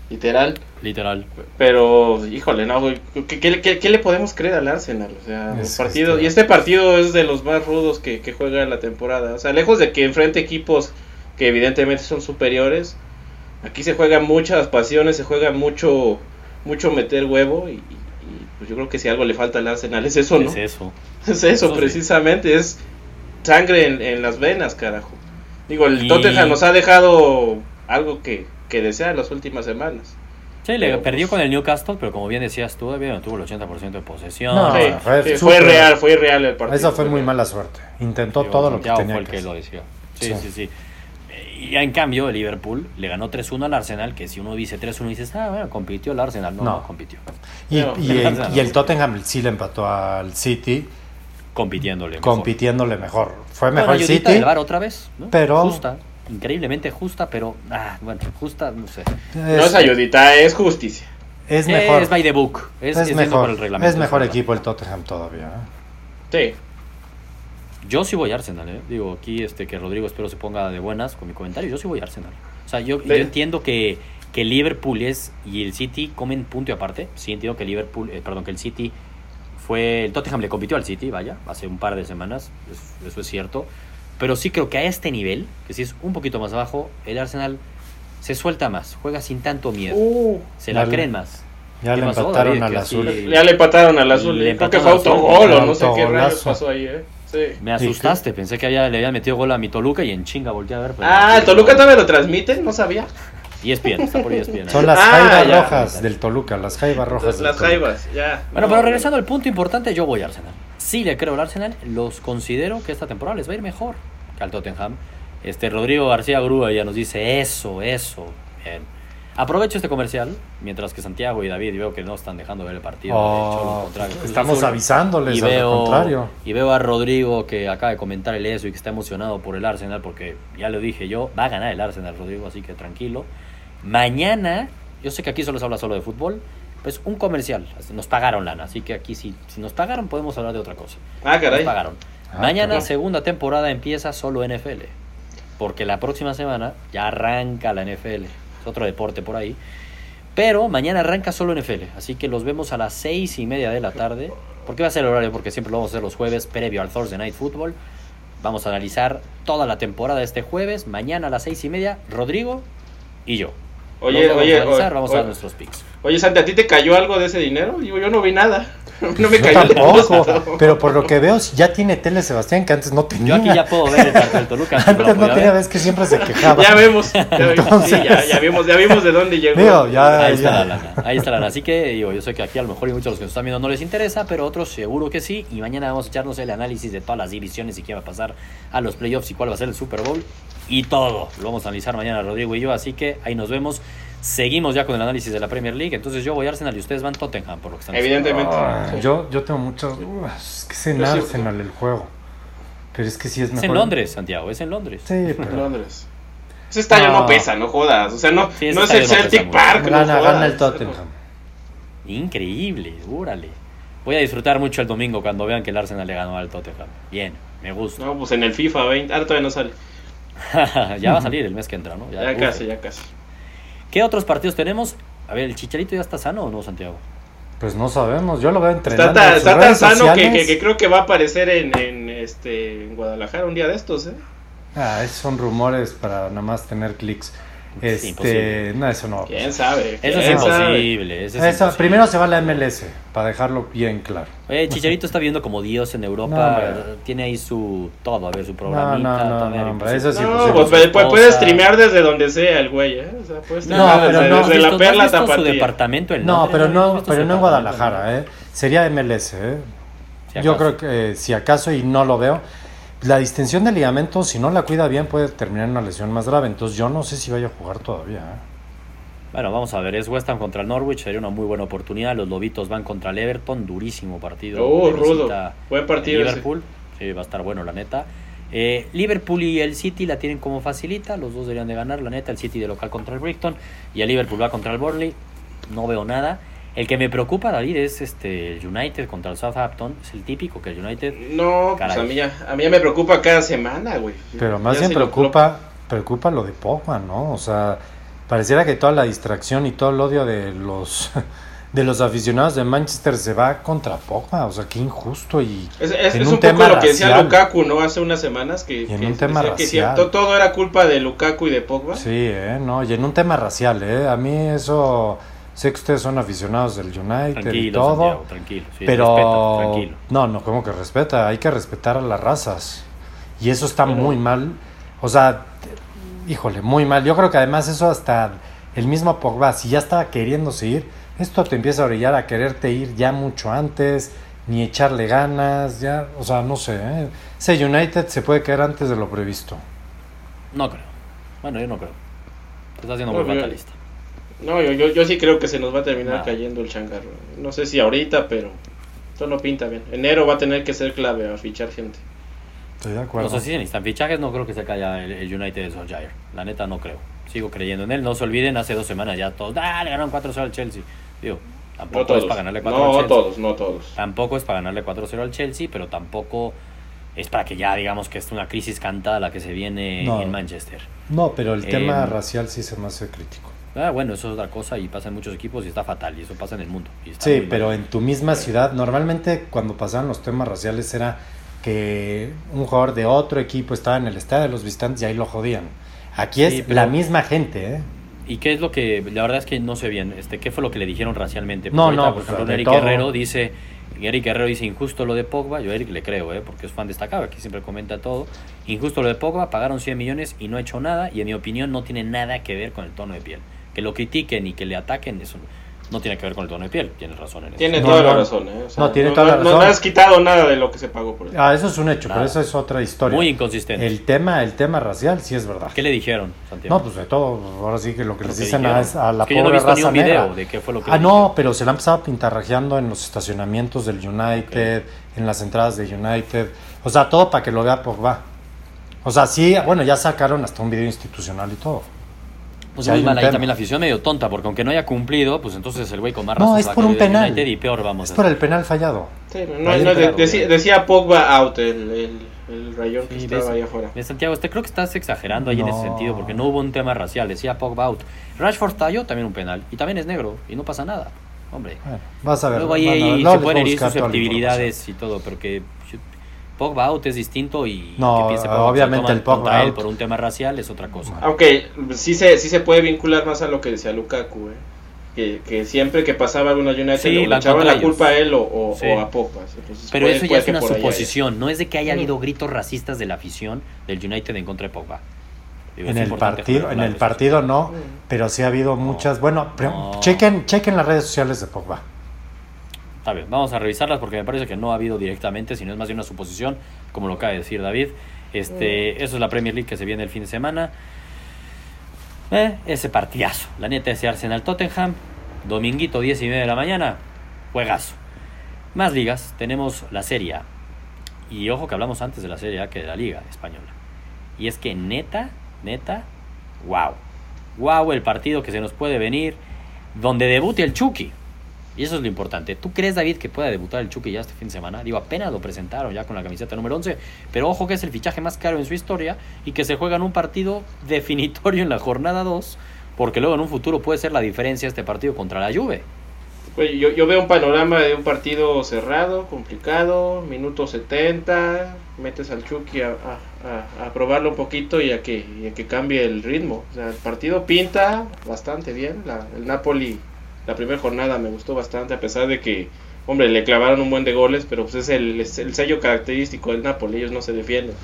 literal. Literal. Pero, híjole, no, güey, ¿qué, qué, qué- qué le podemos creer al Arsenal? O sea, Es el partido, este- y este partido es de los más rudos que, que juega en la temporada. O sea, lejos de que enfrente equipos que evidentemente son superiores, aquí se juegan muchas pasiones, se juega mucho, mucho meter huevo y, pues yo creo que si algo le falta al Arsenal es eso, ¿no? Es eso. Es eso, Eso sí. precisamente, es sangre en, en las venas, carajo. Digo, el Y- Tottenham nos ha dejado algo que, que desear las últimas semanas. Sí, le Pero, perdió pues- con el Newcastle, pero como bien decías tú, David, tuvo el 80% de posesión. No, Sí, fue sí, fue, real, fue real el partido. Esa fue muy real. mala suerte. Intentó Digo, todo lo que tenía fue el que que lo decía. Sí, sí, Sí. sí. Y en cambio, el Liverpool le ganó 3-1 al Arsenal, que si uno dice 3-1 dices, ah, bueno, compitió el Arsenal. No, no, No. compitió. Y, No, y el, y el Tottenham sí le empató al City, Compitiéndole. mejor. compitiéndole mejor. Fue mejor el ayudita City. del VAR otra vez, ¿no? pero- Justa, increíblemente justa, pero, ah, bueno, justa, no sé. No es ayudita, es justicia. Es mejor. Es by the book. Es, Es, es yendo mejor. el reglamento, es mejor equipo el Tottenham todavía. ¿eh? Sí. Yo sí voy a Arsenal, ¿eh? Digo, aquí este, que Rodrigo espero se ponga de buenas con mi comentario. Yo sí voy a Arsenal. O sea, yo, Sí. yo entiendo que, que Liverpool es y el City comen punto y aparte. Sí entiendo que Liverpool, eh, perdón, que el City fue... El Tottenham le compitió al City, vaya, hace un par de semanas. es- eso es cierto. Pero sí creo que a este nivel, que sí es un poquito más bajo, el Arsenal se suelta más, juega sin tanto miedo. Uh, se la creen más. Ya ¿Qué le pasó, empataron David? al Que azul. sí. ya le empataron al azul. Le Creo que empataron fue autogol o no sé qué rayos pasó ahí, ¿eh? Sí. Me asustaste, pensé que había, le habían metido gol a mi Toluca y en chinga volteé a ver. pero- Ah, ¿el Toluca también lo transmite? No sabía. ESPN, está por ESPN. Son las Ah, jaivas ya. rojas del Toluca, las jaivas rojas. Las, del las Toluca. jaivas, ya. Bueno, No, pero regresando al punto importante, yo voy a Arsenal. Sí le creo al Arsenal, los considero que esta temporada les va a ir mejor al Tottenham. Este Rodrigo García Grúa ya nos dice eso, eso. Bien. Aprovecho este comercial, mientras que Santiago y David veo que no están dejando ver el partido. Oh, Cholo estamos Azul. avisándoles, y al veo, contrario. y veo a Rodrigo que acaba de comentar el eso y que está emocionado por el Arsenal porque ya lo dije yo, va a ganar el Arsenal, Rodrigo, así que tranquilo. Mañana, yo sé que aquí solo se habla solo de fútbol, pues un comercial, nos pagaron lana, así que aquí si, si nos pagaron podemos hablar de otra cosa. Ah, Nos caray. pagaron. Ah, Mañana, segunda temporada, empieza solo NFL, porque la próxima semana ya arranca la NFL, es otro deporte por ahí. Pero mañana arranca solo NFL, así que los vemos a las seis y media de la tarde. ¿Por qué va a ser el horario? Porque siempre lo vamos a hacer los jueves previo al Thursday Night Football. Vamos a analizar toda la temporada este jueves. Mañana a las seis y media, Rodrigo y yo. Oye, vamos oye, a analizar, oye, vamos a dar nuestros picks. oye, Santi, ¿a ti te cayó algo de ese dinero? Digo, yo no vi nada. No me Yo cayó el tampoco, pero por lo que veo ya tiene tele Sebastián que antes no Yo tenía. aquí ya puedo ver el cartel Toluca. antes no tenía, ves que siempre se quejaba. Ya vemos, ya, vemos, sí, Entonces- ya, ya vimos, ya vimos de dónde llegó. Digo, ya- Ahí está ya. la lana, ahí está la lana. Así que digo, yo sé que aquí a lo mejor y muchos de los que nos están viendo no les interesa, pero otros seguro que sí. Y mañana vamos a echarnos el análisis de todas las divisiones y qué va a pasar a los playoffs y cuál va a ser el Super Bowl. Y todo. Lo vamos a analizar mañana Rodrigo y yo. Así que ahí nos vemos. Seguimos ya con el análisis de la Premier League. Entonces yo voy a Arsenal y ustedes van Tottenham por lo que están diciendo. Evidentemente. Ah, sí. yo, yo tengo muchas dudas. Es que es en Arsenal el juego. Pero es que sí es Es mejor. en Londres, Santiago, es en Londres. Sí, En pero. Londres. Ese estadio no. No. pesa, no jodas. O sea, no, Sí, no es el no Celtic mucho. Park. no Gana, jodas. gana el Tottenham. Increíble, órale. Voy a disfrutar mucho el domingo cuando vean que el Arsenal le ganó al Tottenham. Bien, me gusta. No, pues en el FIFA 20. Ah, todavía no sale. ya va a salir el mes que entra, ¿no? Ya, casi, ya casi. ¿Qué otros partidos tenemos? A ver, ¿el Chicharito ya está sano o no, Santiago? Pues no sabemos. Yo lo veo Está, entrenando. sus está tan sano que, sociales. que- que creo que va a aparecer en, en, este, en Guadalajara un día de estos, ¿eh? Ah, esos son rumores para nada más tener clics. Este, imposible. no, eso no. ¿Quién sabe? Eso es ¿Quién sabe? imposible. Eso es Eso, imposible. primero se va a la MLS, para dejarlo bien claro. Oye, Chicharito está viviendo como Dios en No, Europa. hombre. Tiene ahí su todo, a ver, su No, programita. no, no, no, hombre, pues, eso sí, No, pues, puede, puede streamear desde donde sea el güey, ¿eh? O sea, puede No, streamear pero desde, no. desde ¿has la perla ¿no visto su tapatía. departamento en No, pero ¿Has no, pero no en Guadalajara, ¿eh? Sería MLS, ¿eh? Si Yo creo que eh, si acaso y no lo veo, la distensión de ligamento, si no la cuida bien, puede terminar en una lesión más grave. Entonces yo no sé si vaya a jugar todavía. ¿eh? Bueno, vamos a ver, es West Ham contra el Norwich, sería una muy buena oportunidad. Los Lobitos van contra el Everton, durísimo partido. Oh, rudo. Buen en partido ese. Liverpool, sí, va a estar bueno, la neta. Eh, Liverpool y el City la tienen como facilita, los dos deberían de ganar, la neta. El City de local contra el Brighton y el Liverpool va contra el Burnley. No veo nada. El que me preocupa, David, es este el United contra el Southampton. Es el típico que el United. No, pues Caray. a mí, ya, a mí ya me preocupa cada semana, güey. Pero más Ya bien si lo- preocupa, preocupa lo de Pogba, ¿no? O sea, pareciera que toda la distracción y todo el odio de los de los aficionados de Manchester se va contra Pogba. O sea, qué injusto y Es, es- en es un un, poco tema lo que decía racial. Lukaku, ¿no? Hace unas semanas que, Y en que un tema que racial. to- todo era culpa de Lukaku y de Pogba. Sí, ¿eh? No, y en un tema racial, ¿eh? A mí eso... Sé que ustedes son aficionados del United y Tranquilo, todo, Santiago, tranquilo. sí, pero... respeta, tranquilo. No, no, como que respeta? Hay que respetar a las razas. Y eso está Pero- muy mal. O sea, híjole, muy mal. Yo creo que además eso hasta el mismo Pogba, si ya estaba queriéndose ir, esto te empieza a orillar a quererte ir ya mucho antes, ni echarle ganas, ya, o sea, no sé. ¿eh? Ese United se puede caer antes de lo previsto. No creo. Bueno, yo no creo. Te estás haciendo muy fatalista. No, yo, yo, yo sí creo que se nos va a terminar No. cayendo el changarro. No sé si ahorita, pero esto no pinta bien. Enero va a tener que ser clave a fichar gente. Estoy de No acuerdo. sé si necesitan fichajes, no creo que se caiga el, el United de Solskjaer. La neta no creo. Sigo creyendo en él. No se olviden, hace dos semanas ya todos, ah, le ganaron 4-0 al Chelsea. Digo, tampoco No todos. es para ganarle 4-0 al No Chelsea. todos, no todos. Tampoco es para ganarle 4-0 al Chelsea, pero tampoco es para que ya digamos que es una crisis cantada la que se viene No. en Manchester. No, pero el tema Em, racial sí se me hace crítico. Ah, bueno, eso es otra cosa y pasa en muchos equipos y está fatal y eso pasa en el mundo. y está Sí, pero mal. en tu misma ciudad, normalmente cuando pasaban los temas raciales era que un jugador de otro equipo estaba en el estadio de los visitantes y ahí lo jodían. Aquí es Sí, pero- la misma gente, ¿eh? ¿Y qué es lo que, la verdad es que no sé bien, este, qué fue lo que le dijeron racialmente? Porque No, ahorita, no, por pues, ejemplo, Eric todo. Guerrero dice, Eric Guerrero dice injusto lo de Pogba, yo a Eric le creo, ¿eh? porque es fan destacado, aquí siempre comenta todo, injusto lo de Pogba, pagaron 100 millones y no ha hecho nada, y en mi opinión no tiene nada que ver con el tono de piel. Que lo critiquen y que le ataquen, eso no tiene que ver con el tono de piel, tienes razón en eso. Tiene No, toda la no. razón, ¿eh? O sea, No, tiene toda la No, razón. no has quitado nada de lo que se pagó por eso. Ah, eso es un hecho, Nada. pero eso es otra historia. Muy inconsistente. el tema, el tema racial sí es verdad. ¿Qué le dijeron, Santiago? No, pues de todo, ahora sí que lo que les dicen a, es- a la Es que yo no he pobre ni raza un video negra. de qué fue lo que Ah, no, pero se la han empezado pintarrajeando en los estacionamientos del United, en las entradas de United, o sea, todo para que lo vea Pogba. O sea, sí, bueno, ya sacaron hasta un video institucional y todo. Pues muy mal ahí también la afición medio tonta, porque aunque no haya cumplido, pues entonces el güey con más No, razón es va a por un penal. United y peor vamos Es por el penal fallado. Sí, no, no, no, decía, Pogba out, el, el, el rayón que estaba ves- ahí afuera. Santiago, este creo que estás exagerando ahí en ese No. sentido, porque no hubo un tema racial, decía Pogba out. Rashford talló también un penal, y también es negro, y no pasa nada. Hombre, Bueno, vas a ver. luego ahí, van a ver, ahí luego se pueden herir susceptibilidades y todo, porque Pogba out es distinto y No, que piense Pogba obviamente el Pogba él por un tema racial es otra cosa. Aunque sí se, sí se puede vincular más a lo que decía Lukaku, ¿eh? que, que siempre que pasaba alguna United Sí, le echaban la culpa a él o, o- Sí. o a Pogba. Entonces, Pero puede- eso ya es una suposición, no es de que haya habido gritos racistas de la afición del United en contra de Pogba. Digo, En el partido, en el partido no, pero sí ha habido muchas. Bueno, No. chequen, chequen las redes sociales de Pogba. Está bien, vamos a revisarlas porque me parece que no ha habido directamente, sino es más bien una suposición, como lo acaba de decir David. Este, Eso es la Premier League que se viene el fin de semana. Eh, ese partidazo, la neta, ese Arsenal Tottenham, dominguito 10 y media de la mañana, juegazo. Más ligas, tenemos la Serie A. Y ojo que hablamos antes de la Serie A que de la Liga Española. Y es que neta, neta, wow. Wow el partido que se nos puede venir, donde debute el Chucky. Y eso es lo importante. ¿Tú crees, David, que pueda debutar el Chucky ya este fin de semana? Digo, apenas lo presentaron ya con la camiseta número 11. Pero ojo que es el fichaje más caro en su historia y que se juega en un partido definitorio en la jornada 2. Porque luego en un futuro puede ser la diferencia este partido contra la Juve. Oye, yo, veo un panorama de un partido cerrado, complicado, minuto 70, metes al Chucky a, a- probarlo un poquito y a, que, y a que cambie el ritmo. O sea, el partido pinta bastante bien. El Napoli, la primera jornada me gustó bastante, a pesar de que, hombre, le clavaron un buen de goles, pero pues es el, es el sello característico del Napoli, ellos no se defienden.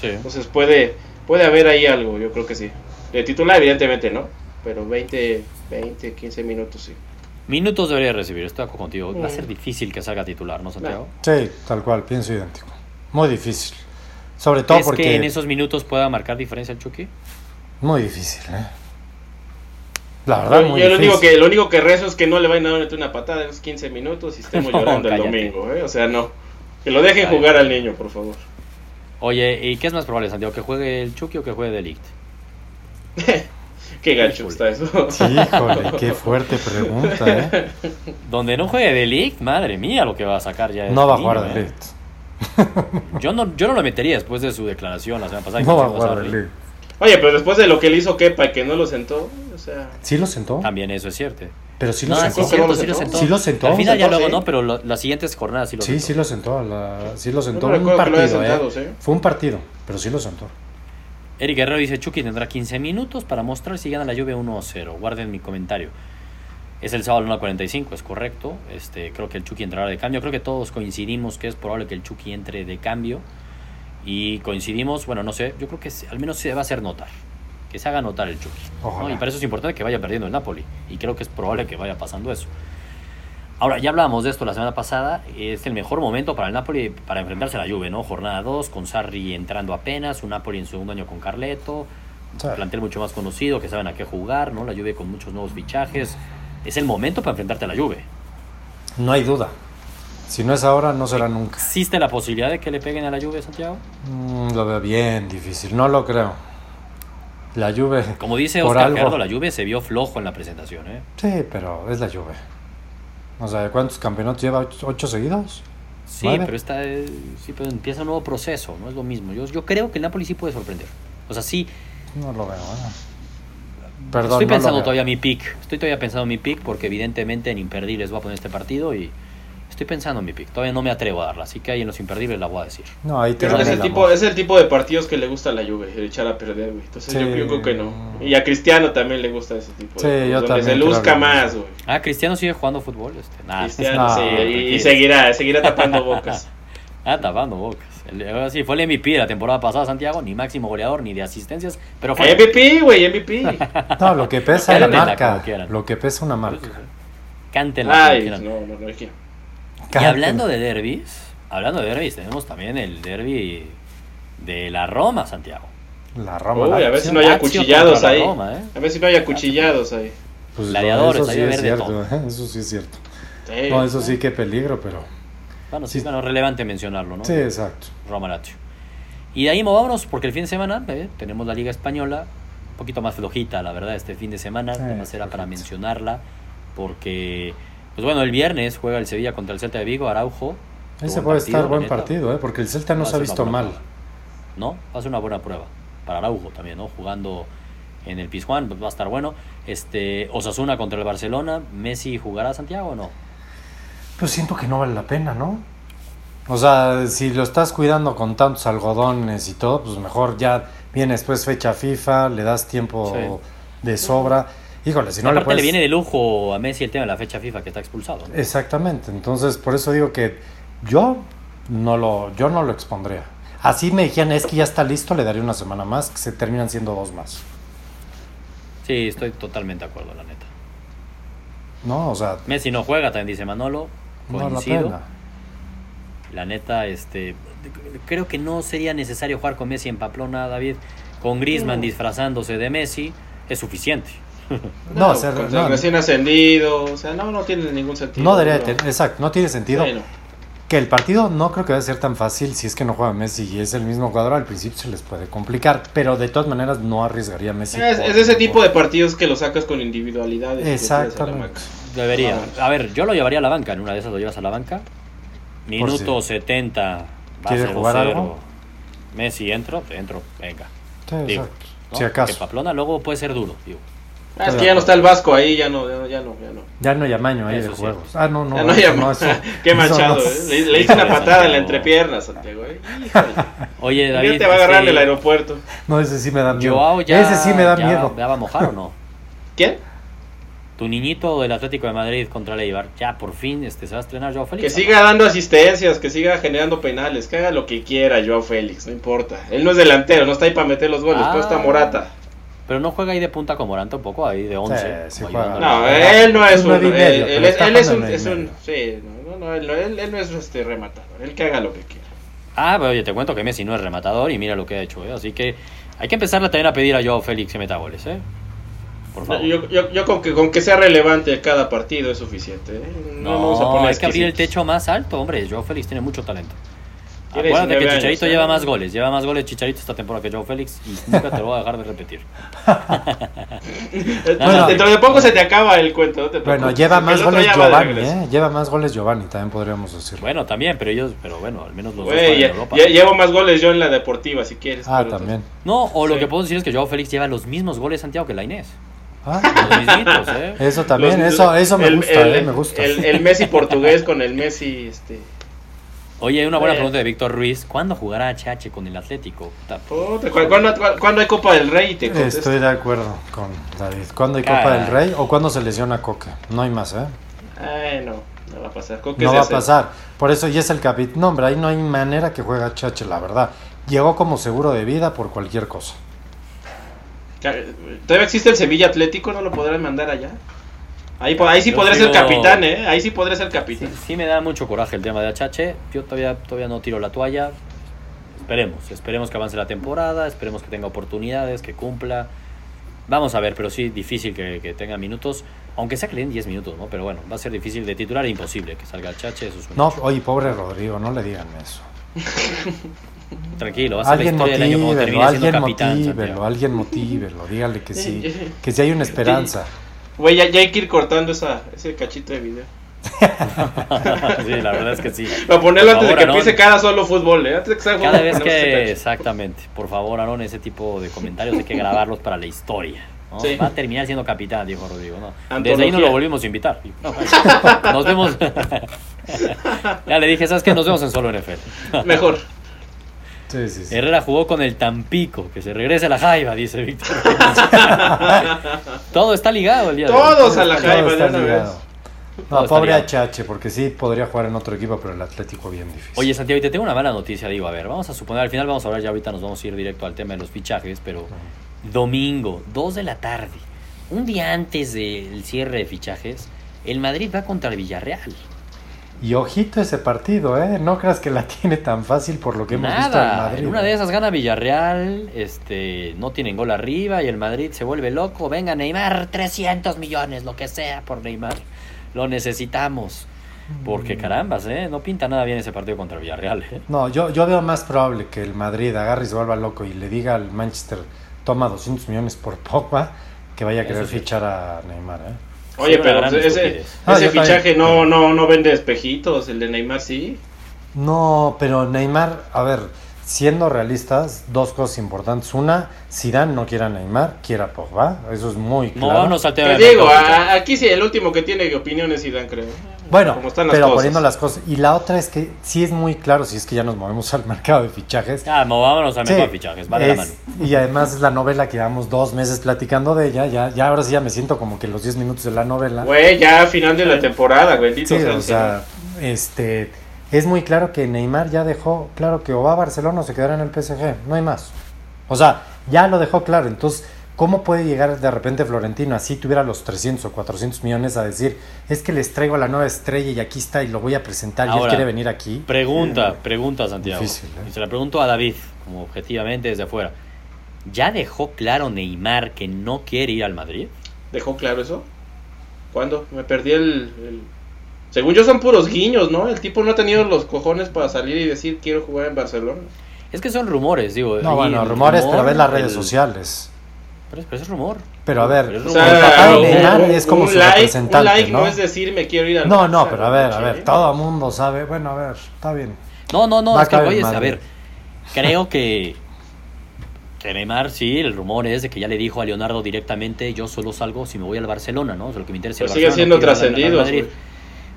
Sí. Entonces puede, puede haber ahí algo, yo creo que sí. De titular, evidentemente, ¿no? Pero 20, 20, 15 minutos sí. Minutos debería recibir, estoy contigo. Va a ser Mm. difícil que salga titular, ¿no, Santiago? Sí, tal cual, pienso idéntico. Muy difícil. Sobre todo ¿Crees porque. que en esos minutos pueda marcar diferencia el Chucky? Muy difícil, ¿eh? La verdad, Yo, muy yo lo, único que, lo único que rezo es que no le vayan a meter una patada en esos 15 minutos y estemos No, llorando el domingo, ¿eh? O sea, no. Que lo dejen Ay. jugar al niño, por favor. Oye, ¿y qué es más probable, Santiago? ¿Que juegue el Chucky o que juegue Delict? Qué gacho Híjole. está eso. Sí, híjole, qué fuerte pregunta, ¿eh? Donde no juegue Delict, madre mía, lo que va a sacar ya. No va a jugar ¿eh? de Ligt. Yo no, yo no lo metería después de su declaración la semana pasada. No va a jugar pasó de Ligt. Ligt. Oye, pero después de lo que le hizo Kepa y que no lo sentó, sea... ¿Sí lo sentó? También eso es cierto. Pero sí lo no, sentó. es cierto, ¿Lo sí lo sentó? sentó. Sí lo sentó. Al final ya ¿Sentó, luego sí? no, pero lo- las siguientes jornadas sí lo Sí, sentó. sí lo sentó. la- sí lo sentó. un partido, sentado, ¿eh? sí. Fue un partido, pero sí lo sentó. Eric Guerrero dice Chucky tendrá 15 minutos para mostrar si gana la lluvia 1-0. Guarden mi comentario. Es el sábado 1.45, es correcto. Este, creo que el Chucky entrará de cambio. Creo que todos coincidimos que es probable que el Chucky entre de cambio. Y coincidimos, bueno, no sé, yo creo que al menos se va a hacer notar. Que se haga notar el Chucky. Y para eso es importante que vaya perdiendo el Napoli. Y creo que es probable que vaya pasando eso. Ahora, ya hablábamos de esto la semana pasada. Es el mejor momento para el Napoli para enfrentarse a la Juve, ¿no? Jornada 2, con Sarri entrando apenas, un Napoli en segundo año con Carleto, Sí. plantel mucho más conocido, que saben a qué jugar, ¿no? La Juve con muchos nuevos fichajes. Es el momento para enfrentarte a la Juve. No hay duda. Si no es ahora, no será nunca. ¿Existe la posibilidad de que le peguen a la Juve, Santiago? Mm, lo veo bien difícil. No lo creo. La Juve. Como dice Oscar algo- Gerardo, la Juve se vio flojo en la presentación, ¿eh? Sí, pero es la Juve. O sea, ¿cuántos campeonatos lleva? ¿Ocho, seguidos? Sí, Nueve. pero, esta, eh, sí, pero empieza un nuevo proceso, no es lo mismo. Yo, yo creo que el Napoli sí puede sorprender. O sea, sí, No lo veo. ¿eh? Perdón, estoy no pensando todavía mi pick. Estoy todavía pensando en mi pick porque evidentemente en imperdibles voy a poner este partido y estoy pensando en mi pick. Todavía no me atrevo a darla, así que ahí en los imperdibles la voy a decir. No, ahí te Creo que dan es el, tipo, es el tipo de partidos que le gusta a la Juve, el echar a perder, güey. Entonces yo, Sí. yo creo que no. Y a Cristiano también le gusta ese tipo Sí, de yo donde también se luzca más, güey. Ah, Cristiano sigue jugando fútbol. Este. Nah, Cristiano, no, sí, ¿qué y, seguirá, seguirá tapando bocas. Ah, tapando bocas. El- sí, fue el MVP de la temporada pasada, Santiago. Ni máximo goleador, ni de asistencias. Pero fue. MVP, güey, MVP. No, lo que pesa la Cántenla marca. Lo que pesa una marca. Cántenla Ay, quieran. no, no, no, Y hablando de derbis, hablando de derbis, tenemos también el derby de la Roma, Santiago. La Roma. Uy, la a ver si no hay acuchillados ahí. Roma, ¿eh? A ver si no hay acuchillados ahí. Pues, gladiadores, eso ahí sí es cierto. todo. ¿eh? Eso sí es cierto. Sí. No, eso sí, qué peligro, pero. Bueno, sí, Sí. bueno, relevante mencionarlo, ¿no? Sí, exacto. Roma Lazio. Y de ahí movámonos porque el fin de semana eh, tenemos la Liga Española, un poquito más flojita, la verdad, este fin de semana. Sí, Además era para mencionarla porque, pues bueno, el viernes juega el Sevilla contra el Celta de Vigo, Araujo. Ese puede partido, estar buen neta. partido, ¿eh? porque el Celta no a se ha visto mal. prueba. ¿no? Va a ser una buena prueba. Para Araujo también, ¿no? Jugando en el Pizjuán, pues va a estar bueno. Este, Osasuna contra el Barcelona, ¿Messi jugará Santiago o no? Pues siento que no vale la pena, ¿no? O sea, si lo estás cuidando con tantos algodones y todo, pues mejor ya viene después fecha FIFA, le das tiempo de sobra. Híjole, si no Aparte le le, puedes... viene de lujo a Messi el tema de la fecha FIFA que está expulsado. ¿no? Exactamente, entonces por eso digo que yo no lo, yo no lo expondría. Así me dijeran, es que ya está listo, le daría una semana más, que se terminan siendo dos más. Sí, estoy totalmente de acuerdo, la neta. No, o sea, Messi no juega, también dice Manolo. no vale la Coincido. pena. La neta, este, creo que no sería necesario jugar con Messi en Pamplona, David. Con Griezmann disfrazándose de Messi es suficiente. No, No, o sea, contra no. recién ascendido, o sea, no, no tiene ningún sentido. No debería tener, exacto, no tiene sentido. Bueno, Que el partido no creo que va a ser tan fácil si es que no juega Messi y es el mismo jugador, al principio se les puede complicar, pero de todas maneras no arriesgaría a Messi. es, por- es ese tipo de partidos que lo sacas con individualidades. Exactamente. Debería. A ver, yo lo llevaría a la banca. En una de esas lo llevas a la banca. Minuto si- 70. Va ¿Quiere 0-0. jugar algo? Messi, entro, entro. Venga. Sí, Digo. ¿no? Si acaso. Que Pamplona luego puede ser duro. Digo. Ah, es que ya no está el Vasco ahí, ya no, ya, ya no, ya no. Ya no hay amaño ahí Eso de sí. juegos. Ah, no, no. ya no, eso ya no, Qué manchado, no. ¿eh? Le, le hice una patada en la entrepierna, Santiago. ¿eh? Oye, David. Ya te va a agarrar en este, el aeropuerto. No, ese sí me da miedo. Joao ya, ese sí me da ya- miedo. ¿Ya va a mojar o no? ¿Quién? Tu niñito del Atlético de Madrid contra el Eibar. Ya por fin este, se va a estrenar Joao Félix. Que siga dando asistencias, que siga generando penales, que haga lo que quiera Joao Félix, no importa. Él no es delantero, no está ahí para meter los goles, Ah. pero está Morata. Pero no juega ahí de punta con Moranta un poco, ahí de 11. sí como juega. ayudándole. No, él no es un Él, medio, él es, él es un. Es sí, no, no, no, él, él- él no es este rematador, él que haga lo que quiera. Ah, pero oye, te cuento que Messi no es rematador y mira lo que ha hecho, ¿eh? Así que hay que empezar también a pedir a Joao Félix que meta goles, ¿eh? Por favor. Yo, yo, yo con, que, con que sea relevante cada partido es suficiente. ¿eh? No, no, vamos a poner hay que abrir el techo más alto, hombre. Joao Félix tiene mucho talento. Acuérdate que 19 Chicharito años, lleva ¿eh? más goles, lleva más goles Chicharito esta temporada que Joao Félix y nunca te lo voy a dejar de repetir. Bueno. Dentro de poco se te acaba el cuento. no te Bueno, lleva más goles ya Giovanni. ¿eh? Lleva más goles Giovanni, también podríamos decirlo. Bueno, también, pero ellos, pero bueno, al menos los dos Güey, juegan en ya- Europa. ya- llevo más goles yo en la deportiva, si quieres. ah, pero- también. No, o lo Sí. que puedo decir es que Joao Félix lleva los mismos goles Santiago que la Inés. Ah, Los mismitos, ¿eh? eso también, Los- eso, eso me el- gusta, el- eh, me gusta. El, el Messi portugués con el Messi, este. Oye, hay una buena Eh. pregunta de Víctor Ruiz. ¿Cuándo jugará HH con el Atlético? Puta, ¿cu- ¿Cuándo, cu- cuándo hay Copa del Rey? Te. Estoy de acuerdo con David. ¿Cuándo hay Caray. Copa del Rey o cuándo se lesiona Coque? No hay más, ¿eh? Ay, no, no va a pasar. Coque No va a pasar. Por eso ya es el capítulo. No, hombre, ahí no hay manera que juegue HH, la verdad. Llegó como seguro de vida por cualquier cosa. ¿Todavía existe el Sevilla Atlético? ¿No lo podrán mandar allá? Ahí, ahí sí Yo podré ser capitán, ¿eh? Ahí sí podré ser capitán. sí me da mucho coraje el tema de HH. Yo todavía, todavía no tiro la toalla. Esperemos, esperemos que avance la temporada, esperemos que tenga oportunidades, que cumpla. Vamos a ver, pero sí, difícil que, que tenga minutos, aunque sea que le den 10 minutos, ¿no? Pero bueno, va a ser difícil de titular e imposible que salga HH, eso es un No, hecho. oye, pobre Rodrigo, no le digan eso. Tranquilo, va a ser la Alguien historia del año como alguien capitán. motívelo, alguien motívelo, dígale que sí, que sí hay una esperanza. Güey, ya, ya hay que ir cortando esa, ese cachito de video. sí, la verdad es que sí. Para ponerlo antes de que empiece cada solo fútbol, ¿eh? Antes de que salga Cada fútbol, vez que, cachito. exactamente, por favor, Aaron, ese tipo de comentarios hay que grabarlos para la historia. ¿no? Sí. Va a terminar siendo capitán, dijo Rodrigo. ¿no? Antología. Desde ahí no lo volvimos a invitar. Nos vemos. ya le dije, ¿sabes qué? Nos vemos en solo NFL. Mejor. Sí, sí, sí. Herrera jugó con el Tampico, que se regrese a la Jaiba, dice Víctor. Todo está ligado el día de hoy. Todos a la Jaiba de está una vez. No, pobre. HH, porque sí podría jugar en otro equipo, pero el Atlético bien difícil. Oye, Santiago, y te tengo una mala noticia, digo, a ver, vamos a suponer, al final vamos a hablar, ya ahorita nos vamos a ir directo al tema de los fichajes, pero domingo, 2 de la tarde, un día antes del cierre de fichajes, el Madrid va contra el Villarreal. Y ojito ese partido, ¿eh? No creas que la tiene tan fácil por lo que hemos visto en Madrid. en una de esas gana Villarreal, este, no tienen gol arriba y el Madrid se vuelve loco, venga Neymar, 300 millones, lo que sea por Neymar, lo necesitamos. Porque carambas, ¿eh? No pinta nada bien ese partido contra Villarreal, ¿eh? No, yo, yo veo más probable que el Madrid agarre y se vuelva loco y le diga al Manchester, toma 200 millones por Pogba, que vaya a querer sí. fichar a Neymar, ¿eh? Oye, una pero ese. Ah, ese también. fichaje no, no, no vende espejitos, el de Neymar sí. No, pero Neymar, a ver, siendo realistas, dos cosas importantes. Una, Zidane no quiere a Neymar, quiere a Pogba. Eso es muy No, claro. al tema Te digo, a- aquí sí, el último que tiene opiniones Zidane, creo. Bueno, Como están las pero cosas. poniendo las cosas. Y la otra es que sí es muy claro, si es que ya nos movemos al mercado de fichajes. Ah, mo- vámonos al Sí, mercado de fichajes, va de la es- mano. Y además es la novela que llevamos dos meses platicando de ella. Ya, ya ahora sí ya me siento como que los 10 minutos de la novela. Güey, ya final de la temporada, bendito Sí, sea. o sea, este, es muy claro que Neymar ya dejó claro que o va a Barcelona o se quedará en el PSG, no hay más. O sea, ya lo dejó claro. Entonces, ¿cómo puede llegar de repente Florentino, así tuviera los 300 o 400 millones, a decir, es que les traigo a la nueva estrella y aquí está y lo voy a presentar y él quiere venir aquí? Pregunta, pregunta Santiago. Difícil, ¿eh? Y se la pregunto a David, como objetivamente desde afuera. ¿Ya dejó claro Neymar que no quiere ir al Madrid? ¿Dejó claro eso? ¿Cuándo? Me perdí el, el- Según yo son puros guiños, ¿no? El tipo no ha tenido los cojones para salir y decir quiero jugar en Barcelona. Es que son rumores, digo. No, bueno, rumores, rumor, pero ves las redes el- sociales. Pero, es- pero es rumor. Pero a ver, Pero es O el papá de un- Neymar un- es como un su like, representante, Un like no ¿no? es decir me quiero ir al No, no, pero a ver, a ver, todo el mundo sabe. Bueno, a ver, está bien. No, no, no, Va a es que oye, a ver, creo que, que Neymar, sí, el rumor es de que ya le dijo a Leonardo directamente, yo solo salgo si me voy al Barcelona, ¿no? O sea, lo que me interesa Pero Barcelona, siendo no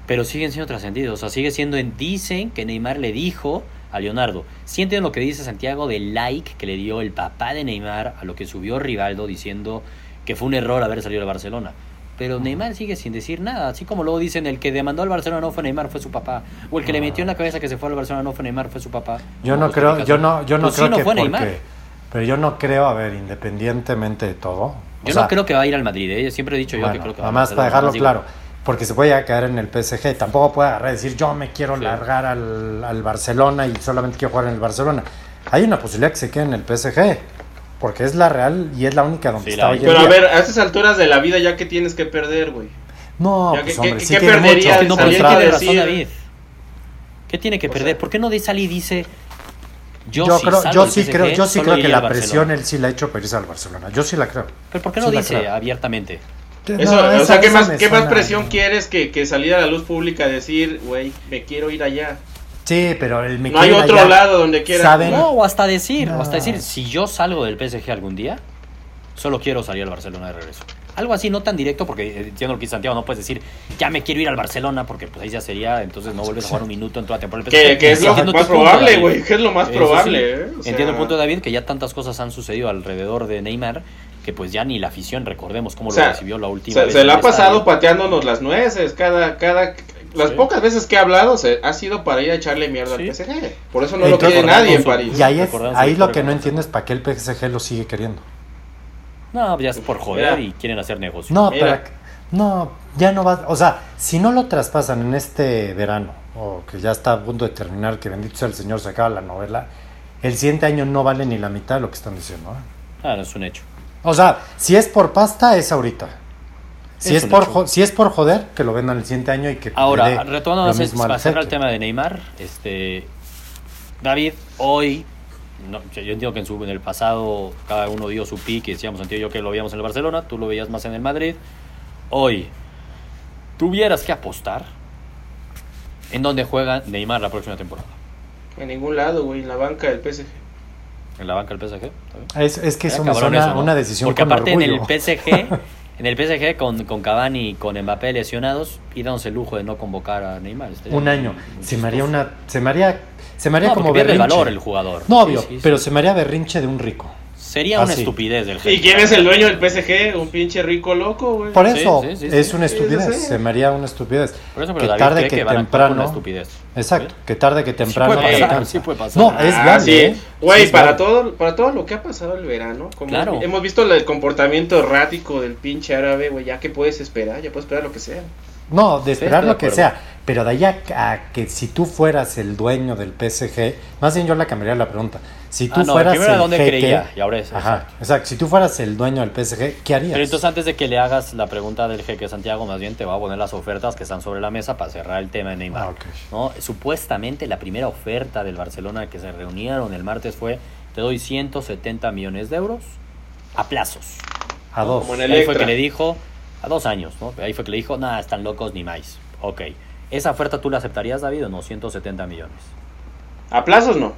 Pero siguen siendo trascendidos, o sea, sigue siendo en, dicen que Neymar le dijo a Leonardo. Sí entiendo lo que dice Santiago del like que le dio el papá de Neymar a lo que subió Rivaldo diciendo que fue un error haber salido de Barcelona. Pero Neymar sigue sin decir nada, así como luego dicen el que demandó al Barcelona no fue Neymar, fue su papá, o el que le metió en la cabeza que se fue al Barcelona no fue Neymar, fue su papá. Yo no creo, ¿qué yo no, yo no Pues sí, creo no que fue porque, Neymar. pero yo no creo, a ver, independientemente de todo. Yo sea, no creo que va a ir al Madrid, ¿eh? siempre he dicho yo que creo que va nada más al para dejarlo digo, claro, porque se puede caer en el PSG, tampoco puede agarrar y decir yo me quiero Sí. largar al, al Barcelona y solamente quiero jugar en el Barcelona. Hay una posibilidad que se quede en el PSG, porque es la real y es la única donde Sí, está hoy en Pero a día. ver, a estas alturas de la vida ya que tienes que perder, güey. no, ya pues que- hombre, que- sí que perdería mucho No, sí tiene que razón David. ¿Qué tiene que O perder? sea- ¿Por qué no de sale y dice yo, Yo, si creo, yo sí PSG, creo, yo sí creo que la presión Barcelona? él sí la ha hecho para irse al Barcelona. Yo sí la creo. Pero ¿por qué no Sí dice abiertamente? Eso, No, o sea, ¿qué más, me ¿qué más suena- presión quieres que, que salir a la luz pública a decir, güey, me quiero ir allá? Sí, pero el me No hay otro allá. lado donde quieras. ¿Saben? No, o hasta decir, o hasta decir, si yo salgo del PSG algún día, solo quiero salir al Barcelona de regreso. Algo así, no tan directo, porque eh, entiendo lo que dice Santiago, no puedes decir, ya me quiero ir al Barcelona, porque pues ahí ya sería, entonces no vuelves a jugar un minuto en toda la temporada. del Que, PSG. que es lo más probable, güey. Que es lo más probable, sí. ¿eh? O sea, Entiendo el punto de David, que ya tantas cosas han sucedido alrededor de Neymar, que pues ya ni la afición, recordemos cómo O sea, lo recibió la última Se, vez. se le ha pasado estadio. pateándonos las nueces. Cada, cada, las Sí. pocas veces que ha hablado se, ha sido para ir a echarle mierda Sí. al PSG. Por eso no lo quiere nadie en París. Y ahí, es, ahí lo que no entiendo es para qué el PSG lo sigue queriendo. No, ya es por joder Mira. y quieren hacer negocio. No, Mira. pero no, ya no va, o sea, si no lo traspasan en este verano o que ya está a punto de terminar, que bendito sea el Señor se acaba la novela, el siguiente año no vale ni la mitad de lo que están diciendo. ¿eh? Ah, no es un hecho. O sea, si es por pasta es ahorita. Si Es por jo- si es por joder, que lo vendan el siguiente año y que Ahora, retomando para cerrar el tema de Neymar, este David, hoy, no, yo entiendo que en, su, en el pasado cada uno dio su y decíamos y yo que lo veíamos en el Barcelona, tú lo veías más en el Madrid. Hoy, tuvieras que apostar en dónde juega Neymar la próxima temporada. En ningún lado, güey. En la banca del PSG. ¿En la banca del PSG? Es, es que cabrón suena eso, ¿no? una decisión Porque con aparte en el orgullo. PSG, en el PSG con, con Cavani y con Mbappé lesionados, y dándose el lujo de no convocar a Neymar. Estaría un año. Se me haría una, se me haría, se me haría No, como berrinche. valor el jugador. No, obvio, Sí, sí, sí. pero se me haría berrinche de un rico. Sería una Ah, sí. estupidez del ¿Y jefe. quién es el dueño del PSG? Un pinche rico loco, güey. Por eso sí, sí, es una estupidez, sí, sí. se me haría una estupidez. Por eso, pero que David tarde cree que, que van a temprano. una estupidez. Exacto, que tarde que temprano. puede te pasar, alcanza. sí puede pasar. No, es Ah, sí. ¿eh? Güey, Sí es para todo, para todo lo que ha pasado el verano, como Claro. hemos visto el comportamiento errático del pinche árabe, güey, ya que puedes esperar, ya puedes esperar lo que sea. No, de esperar lo que sea. Pero de ahí a, a que si tú fueras el dueño del PSG, más bien yo la cambiaría la pregunta. Si tú Ah, no, fueras primero el dónde jeque- creía, y ahora es, Ajá, exacto. exacto. Si tú fueras el dueño del PSG, ¿qué harías? Pero entonces antes de que le hagas la pregunta del jeque Santiago, más bien te va a poner las ofertas que están sobre la mesa para cerrar el tema de Neymar. Ah, ok. ¿no? Supuestamente la primera oferta del Barcelona que se reunieron el martes fue te doy 170 millones de euros a plazos. a dos. como en ahí fue que le dijo, a dos años, ¿no? Ahí fue que le dijo, nada, están locos ni más. Ok. ¿Esa oferta tú la aceptarías, David, o no? 170 millones. A plazos no.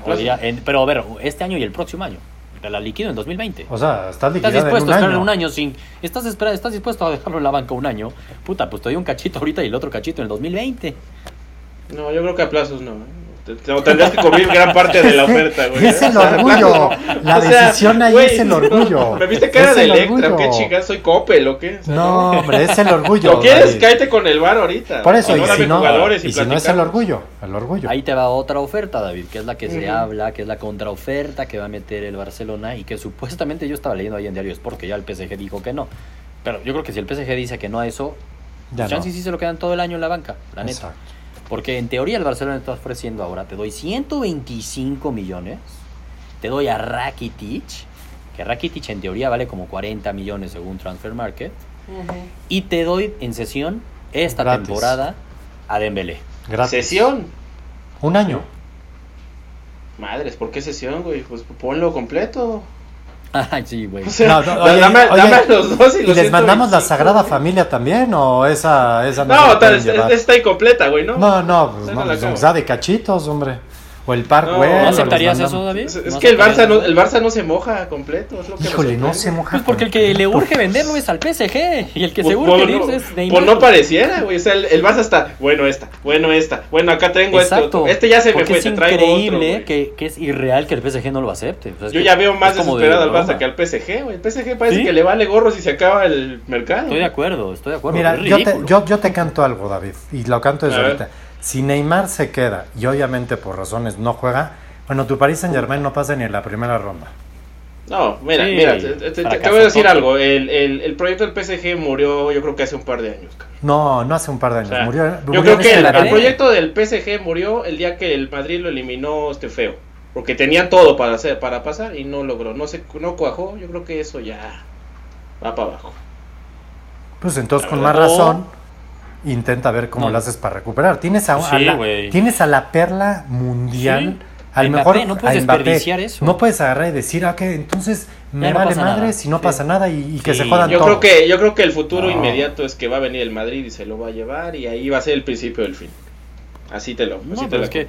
Podría- en- pero a ver, este año y el próximo año. Te la liquido en 2020. O sea, está Estás liquidada en dispuesto un a esperar año. un año sin. Estás, espera, estás dispuesto a dejarlo en la banca un año. Puta, pues te doy un cachito ahorita y el otro cachito en el 2020. No, yo creo que a plazos no. ¿eh? Te- te- Tendrías que cubrir gran parte de la oferta, güey. Es el sea, a orgullo. La O sea, decisión ahí güey, es el orgullo. ¿Me viste cara Es de el Electra? orgullo. ¿Qué chingada? ¿Soy Coppel o qué? O sea, No, hombre, es el orgullo. ¿Lo quieres? Cállate con el bar ahorita. Por eso, y si no, y, y si no es el orgullo, el orgullo. Ahí te va otra oferta, David, que es la que se habla, que es la contraoferta que va a meter el Barcelona y que supuestamente yo estaba leyendo ahí en Diario Sport que ya el PSG dijo que no. Pero yo creo que si el PSG dice que no a eso, Ya no. chance sí se lo quedan todo el año en la banca, la neta. Exacto. Porque en teoría el Barcelona te está ofreciendo ahora, te doy 125 millones, te doy a Rakitic, que Rakitic en teoría vale como 40 millones según Transfer Market, y te doy en sesión esta Gratis. temporada a Dembélé. Gratis. Sesión. Un año. Madres, ¿por qué sesión, güey? Pues ponlo completo. Ay, sí, güey. O sea, No, no, oye, dame, oye, dame a los dos y, ¿Y los les mandamos la 125, Sagrada. Familia también o esa, esa no, No, tal, está incompleta, güey, ¿no? No, no, pues no, no la pues de cachitos, hombre. O el Park No, ¿no ¿No o les aceptarías eso, David? Es, es ¿No que el Barça, no, el Barça no se moja completo, es lo que Híjole, no se moja. Pues porque el que le urge venderlo es al PSG y el que seguro que no, irse es Neymar. pues no pareciera, güey. O sea, el, el Barça está, bueno, esta, bueno, esta. Bueno, acá tengo este Exacto. otro. Este ya se me fue, es te traigo increíble otro. que, que es irreal que el PSG no lo acepte. O sea, es Yo que ya veo más es como de desesperado al. Barça que al PSG, güey. El PSG parece ¿Sí? que le vale gorro si se acaba el mercado. Estoy de acuerdo, estoy de acuerdo. Mira, yo te, yo, yo te canto algo, David, y lo canto desde ahorita. Si Neymar se queda y obviamente por razones no juega, bueno, tu Paris Saint Germain no pasa ni en la primera ronda. No, mira, Sí, mira, te, te- te voy a decir algo. El, el, el proyecto del PSG murió, yo creo que hace un par de años. cabrón. No, no hace un par de O años. sea, murió, yo murió creo en que ese el, proyecto del PSG murió el día que el Madrid lo eliminó este feo. Porque tenían todo para hacer, para pasar y no logró. No se, no cuajó. Yo creo que eso ya va para abajo. Pues entonces, con más razón, intenta ver cómo No. lo haces para recuperar. Tienes a, a Sí, la, tienes a la perla mundial. Sí. Al Mbappé, mejor no puedes desperdiciar eso. No puedes agarrar y decir, ah, que entonces me no vale madre nada. si no Sí. pasa nada y, y que Sí. se jodan Yo todos. creo que yo creo que el futuro No. inmediato es que va a venir el Madrid y se lo va a llevar y ahí va a ser el principio del fin. Así te lo, así te la es que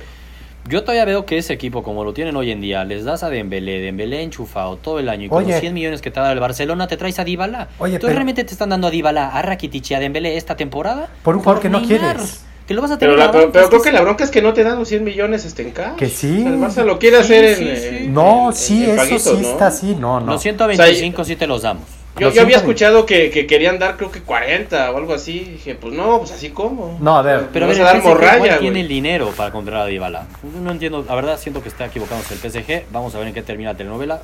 yo todavía veo que ese equipo, como lo tienen hoy en día, les das a Dembélé, Dembélé enchufado todo el año y con Oye. los 100 millones que te da el Barcelona te traes a Dybala. Oye, Entonces pero- realmente te están dando a Dybala, a Rakitic y a Dembélé esta temporada Por un jugador que no Neymar, quieres. Que lo vas a tener Pero, la- en la pero, banca, pero es creo que que la bronca es que no te dan los 100 millones este en cash. Que sí. O sea, el Barça lo quiere Sí, hacer en, sí, sí. No, en- sí, en eso paguitos, sí ¿no? está así. No, no. Los 125 sí te los damos. Yo, yo había 120. escuchado que, que querían dar creo que 40 o algo así. Dije, pues no, pues así como. No, a ver. Pero ver, a dar morralla, tiene el dinero para comprar a Dybala. No entiendo, la verdad siento que está equivocándose el PSG. Vamos a ver en qué termina la telenovela.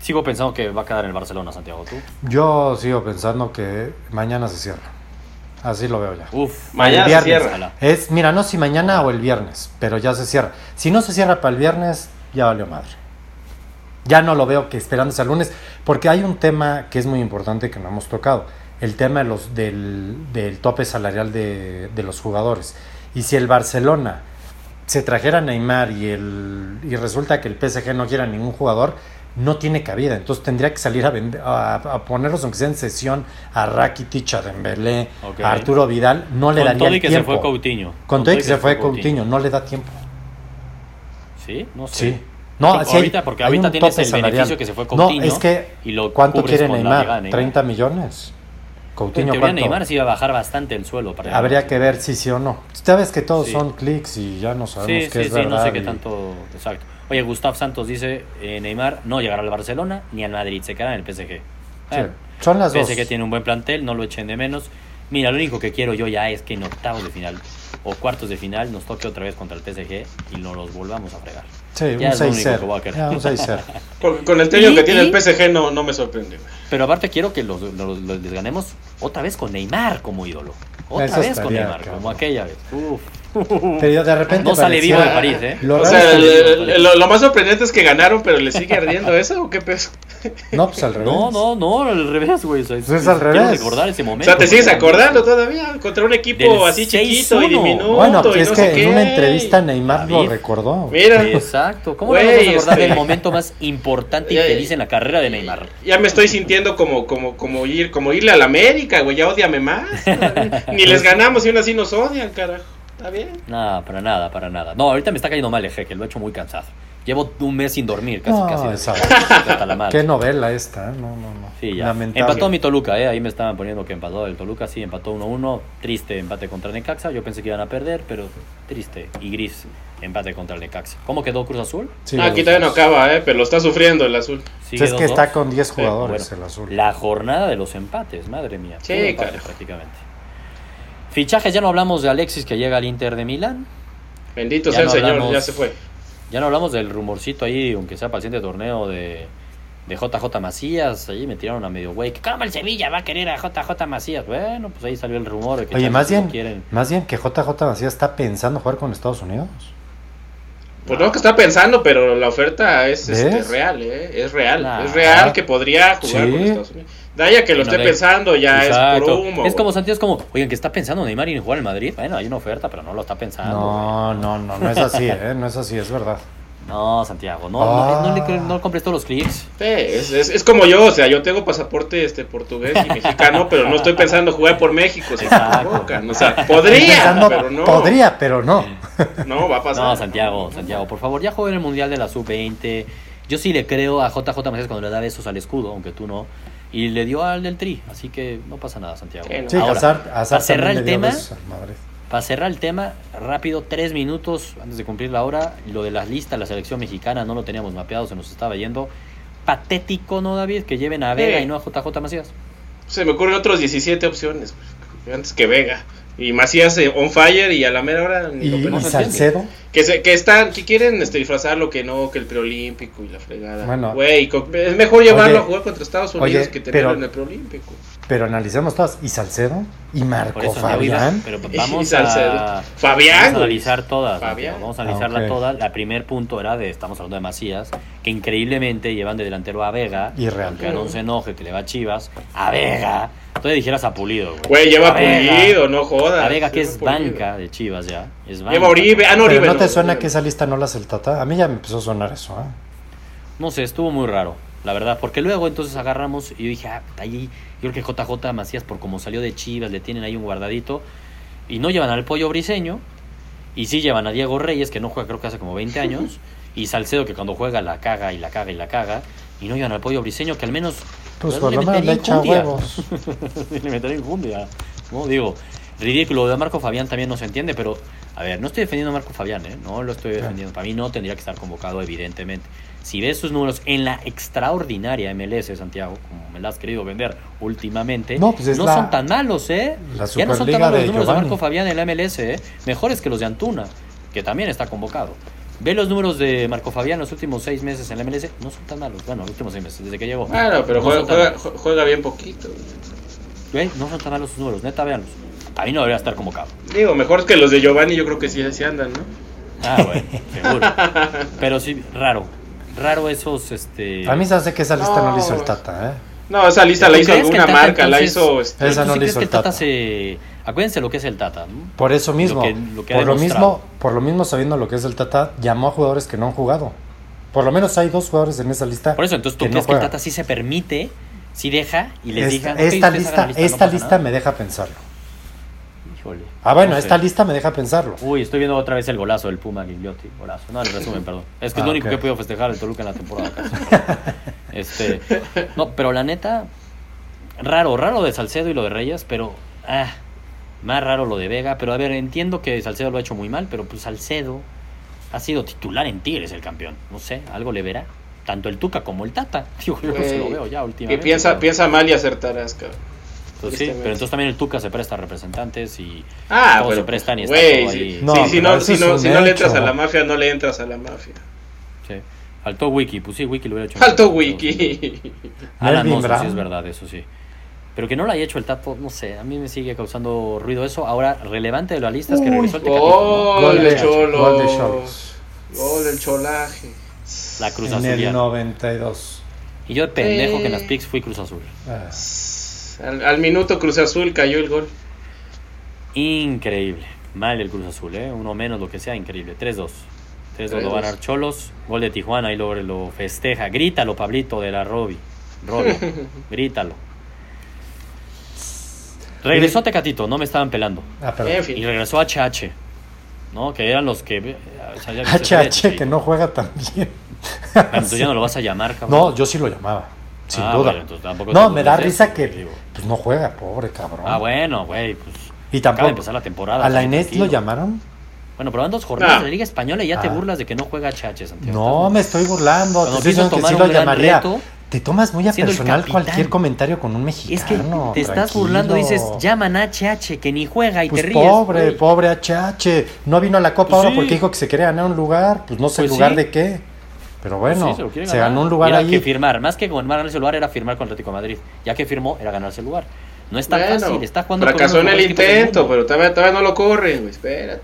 Sigo pensando que va a quedar en el Barcelona, Santiago. ¿Tú? Yo sigo pensando que mañana se cierra. Así lo veo ya. Uf. Mañana se cierra. Es, mira, no si mañana o el viernes, pero ya se cierra. Si no se cierra para el viernes, ya valió madre. Ya no lo veo que esperándose al lunes, porque hay un tema que es muy importante que no hemos tocado, el tema de los, del, del tope salarial de, de los jugadores. Y si el Barcelona se trajera a Neymar y, el, y resulta que el PSG no quiera ningún jugador, no tiene cabida. Entonces tendría que salir a, vender, a, a ponerlos, aunque sea en sesión, a Rakitic, a Dembélé, a Arturo Vidal. No le Con daría todo y que tiempo. se fue Coutinho. Con todo y que se fue Coutinho, no le da tiempo. Sí, no sé. Sí. No, sí hay- ahorita, porque hay ahorita tienes el salarial. beneficio que se fue Coutinho. No, es que y lo ¿cuánto quiere la Neymar? Neymar. ¿30 millones? En Coutinho, teoría ¿cuánto? Neymar sí iba a bajar bastante el suelo. Para Habría que ver si sí o no. Sabes que todos Sí. son clics y ya no sabemos Sí, qué sí, es sí, verdad. no sé qué tanto. Exacto. Oye, Gustav Santos dice: eh, Neymar no llegará al Barcelona ni al Madrid, se quedará en el PSG. Sí. Bueno, Son las dos. PSG tiene un buen plantel, no lo echen de menos. Mira, lo único que quiero yo ya es que en octavos de final o cuartos de final nos toque otra vez contra el PSG y no los volvamos a fregar. Sí, un Ya es lo único que 6-0. voy a querer. Ya, un 6-0. Porque con el técnico Y- que tiene y- el PSG no, no me sorprende. Pero aparte quiero que los, los- los- les ganemos otra vez con Neymar como ídolo. Otra Eso vez con Neymar, como aquella vez. Uf. Pero de repente. No sale vivo de París, ¿eh? Lo O sea, es que- el- el- lo, lo más sorprendente es que ganaron, pero le sigue ardiendo eso o qué peso. No, pues al revés. No, no, no, al revés, güey. O sea, Pues es al revés. recordar ese O momento. sea, te sigues acordando todavía contra un equipo Del así chiquito 6-1. y diminuto. Bueno, y pues es no que en una entrevista Neymar lo recordó. Mira, Exacto. ¿Cómo Güey, no vamos a acordar este- del momento más importante y feliz en la carrera de Neymar? ya me estoy sintiendo como, como, como ir, como irle a la América, güey. Ya odiame más. Ni les ganamos y aún así nos odian, carajo. Está bien. Nada, para nada, para nada. No, ahorita me está cayendo mal el jeque, lo he hecho muy cansado. Llevo un mes sin dormir, casi, No, casi. esa- Hasta la. Qué novela esta, ¿eh? No, no, no. Sí, ya. Lamentable. Empató mi Toluca, ¿eh? Ahí me estaban poniendo que empató el Toluca, sí, empató 1-1. Triste empate contra el Necaxa. Yo pensé que iban a perder, pero triste y gris empate contra el Necaxa. ¿Cómo quedó Cruz Azul? Sí, No, los aquí todavía no acaba, ¿eh? Pero lo está sufriendo el azul. Sí, es que 2-2. está con 10 jugadores Bueno, el azul. La jornada de los empates, madre mía. Sí, empate prácticamente. Fichajes, ya no hablamos de Alexis que llega al Inter de Milán. Bendito Ya sea el Señor, ya se fue. Ya no hablamos del rumorcito ahí, aunque sea para el siguiente torneo de, de JJ Macías. Ahí me tiraron a medio güey. que ¿Cómo el Sevilla va a querer a JJ Macías? Bueno, pues ahí salió el rumor de que Oye, más bien, quieren. más bien que JJ Macías está pensando jugar con Estados Unidos. Pues no que está pensando, pero la oferta es este, real, ¿eh? Es real. Nah. Es real que podría jugar Sí. con Estados Unidos. Daya que lo No, esté de- pensando, ya Exacto. es puro humo. Es como. Santiago, es como, oigan, que está pensando Neymar en jugar en Madrid. Bueno, hay una oferta, pero no lo está pensando. No, no, no, no es así, ¿eh? No es así, es verdad. No, Santiago, no, no, no, le, Ah. no compres todos los clics. Sí, es, es, es como yo, o sea, yo tengo pasaporte este portugués y mexicano, pero no estoy pensando jugar por México, se Exacto. equivocan. O sea, podría, Pensando, pero no. Podría, pero no. No, va a pasar. No, Santiago, Santiago, por favor, ya juega en el Mundial de la Sub-20. Yo sí le creo a JJ Macías cuando le da besos al escudo, aunque tú no. Y le dio al del Tri, así que no pasa nada, Santiago. Sí, Ahora, Hazard, Hazard para cerrar el tema, besos para cerrar el tema, rápido, tres minutos antes de cumplir la hora, lo de las listas, la selección mexicana, no lo teníamos mapeado, se nos estaba yendo. Patético, ¿no, David? Que lleven a Vega Sí. y no a JJ Macías. Se me ocurren otros 17 opciones, pues, antes que Vega. Y Macías eh, on fire y a la mera hora ni lo Y, pelan. y Salcedo, Que, se, que están, que quieren este, disfrazar lo que no, que el preolímpico y la fregada. Bueno. Güey, es mejor llevarlo Oye, a jugar contra Estados oye, Unidos que tenerlo pero- en el preolímpico. pero analicemos todas. ¿Y Salcedo? ¿Y Marco Fabián? pero Y vamos Salcedo. a, Fabián, vamos a analizar todas. Fabián. Vamos a Ah, analizarla ok. todas. La primer punto era de, estamos hablando de Macías, que increíblemente llevan de delantero a Vega. Y Real. Aunque no se enoje que le va a Chivas. A Vega. Entonces dijeras a Pulido, güey. Güey, lleva A Vega. pulido, no jodas. A Vega que es Pulido. banca de Chivas ya. Es banca. Lleva Oribe. Ah, no, Pero Oribe. ¿no te no, suena Oribe. que esa lista no la hace el Tata? A mí ya me empezó a sonar eso, ¿eh? No sé, estuvo muy raro, la verdad, porque luego entonces agarramos y yo dije, ah, ahí, yo creo que JJ Macías, por como salió de Chivas, le tienen ahí un guardadito, y no llevan al pollo briseño, y sí llevan a Diego Reyes, que no juega creo que hace como 20 años, y Salcedo, que cuando juega la caga y la caga y la caga, y no llevan al pollo briseño, que al menos... Pues por lo menos le echa huevos. le enjundia, ¿no? Digo, ridículo, lo de Marco Fabián también no se entiende, pero, a ver, no estoy defendiendo a Marco Fabián, ¿eh? No lo estoy defendiendo. Para mí no tendría que estar convocado, evidentemente. Si ves sus números en la extraordinaria MLS, Santiago, como me la has querido vender últimamente, No, pues es la- son tan malos, ¿eh? la ya no son tan malos los números de. Marco Fabián en la MLS, ¿eh? Mejores que los de Antuna, que también está convocado. Ve los números de Marco Fabián los últimos seis meses en la MLS, no son tan malos. Bueno, los últimos seis meses, desde que llegó. Claro, pero No juega, juega, bien poquito. Güey, no son tan malos sus números, neta, véanlos. A mí no debería estar convocado. Digo, mejor que los de Giovanni, yo creo que sí, sí andan, ¿no? Ah, bueno, seguro. Pero sí, raro. Raro esos, este... A mí se hace que esa lista no, No. la hizo el Tata, ¿eh? No, esa lista la ¿Tú hizo alguna marca, la entonces- hizo. Este, Esa ¿Tú no la hizo el el Tata Tata. se... Acuérdense lo que es el Tata. ¿no? Por eso mismo, que- lo que ha por, lo mismo, por lo mismo sabiendo lo que es el Tata, llamó a jugadores que no han jugado. Por lo menos hay dos jugadores en esa lista. Por eso, entonces tú que no crees que el. Tata sí se permite, sí deja y les esta, diga... "Ok, esta lista, no esta lista nada". me deja pensarlo. Híjole. Ah, bueno, no sé. esta lista me deja pensarlo. Uy, estoy viendo otra vez el golazo del Puma Gigliotti. Golazo. No, el resumen, perdón. Es que es Ah, lo único que he podido festejar el Toluca en la temporada. casi. este, no, pero la neta, raro, raro de Salcedo y lo de Reyes, pero ah, más raro lo de Vega. Pero a ver, entiendo que Salcedo lo ha hecho muy mal, pero pues Salcedo ha sido titular en Tigres el campeón. No sé, algo le verá. Tanto el Tuca como el Tata. Digo, yo no se lo veo ya que últimamente. piensa, pero- piensa mal y acertarás, cabrón. pues sí, pero entonces también el Tuca se presta a representantes y Ah, todos pero se prestan y está todo sí, ahí. No, sí, si no, si no, si no le entras a la mafia, no le entras a la mafia. Sí. Faltó Wiki, pues sí, Wiki lo hubiera hecho. Faltó Wiki. Alan Mozo, sí es verdad, eso sí. Pero que no lo haya hecho el Tato, no sé, a mí me sigue causando ruido eso. Ahora, relevante de la lista es que Uy, regresó el Tecatito, ¿no? Gol de- del Cholo. gol de Cholos. Gol del cholaje. La Cruz en el Azuliana. 92. Y yo de pendejo Eh. que en las picks fui Cruz Azul. Ah, Al, al minuto Cruz Azul cayó el gol. Increíble. Mal el Cruz Azul, ¿eh? Uno menos, lo que sea, increíble. 3-2. 3-2 lo van a dar Cholos. Gol de Tijuana y lo, lo festeja. Grítalo, Pablito, de la Roby. Roby, grítalo. Regresó Tecatito, no me estaban pelando. ah, perdón. En fin. Y regresó a HH. ¿no? Que eran los que... HH, que no juega tan bien. Bueno, entonces ya no lo vas a llamar, cabrón. No, yo sí lo llamaba. Sin Ah, duda. bueno, no, me da risa que digo. pues, no juega, pobre cabrón. Ah, bueno, güey, pues... Y Acaba tampoco. de empezar la temporada. ¿A la Inés lo llamaron? Bueno, pero van dos jornadas Ah. de Liga Española y ya te Ah. burlas de que no juega HH, Santiago. No, me estoy burlando. Te estoy diciendo que sí lo llamaría. reto, Te tomas muy a personal capitán. cualquier comentario con un Es que mexicano. te estás tranquilo. burlando, dices, llaman a HH, que ni juega y Pues te ríes. pobre, güey. pobre HH. No vino a la Copa Pues ahora sí. porque dijo que se quería ganar un lugar. Pues no sé Pues el lugar sí. de qué. Pero bueno, Sí, se ganó un Y lugar era ahí. que firmar, más que ganarse el lugar era firmar con Atlético de Madrid. Ya que firmó, era ganarse el lugar. No es tan Bueno, fácil, está jugando con fracasó en el intento, mundo. pero todavía, todavía no lo corren, güey, espérate.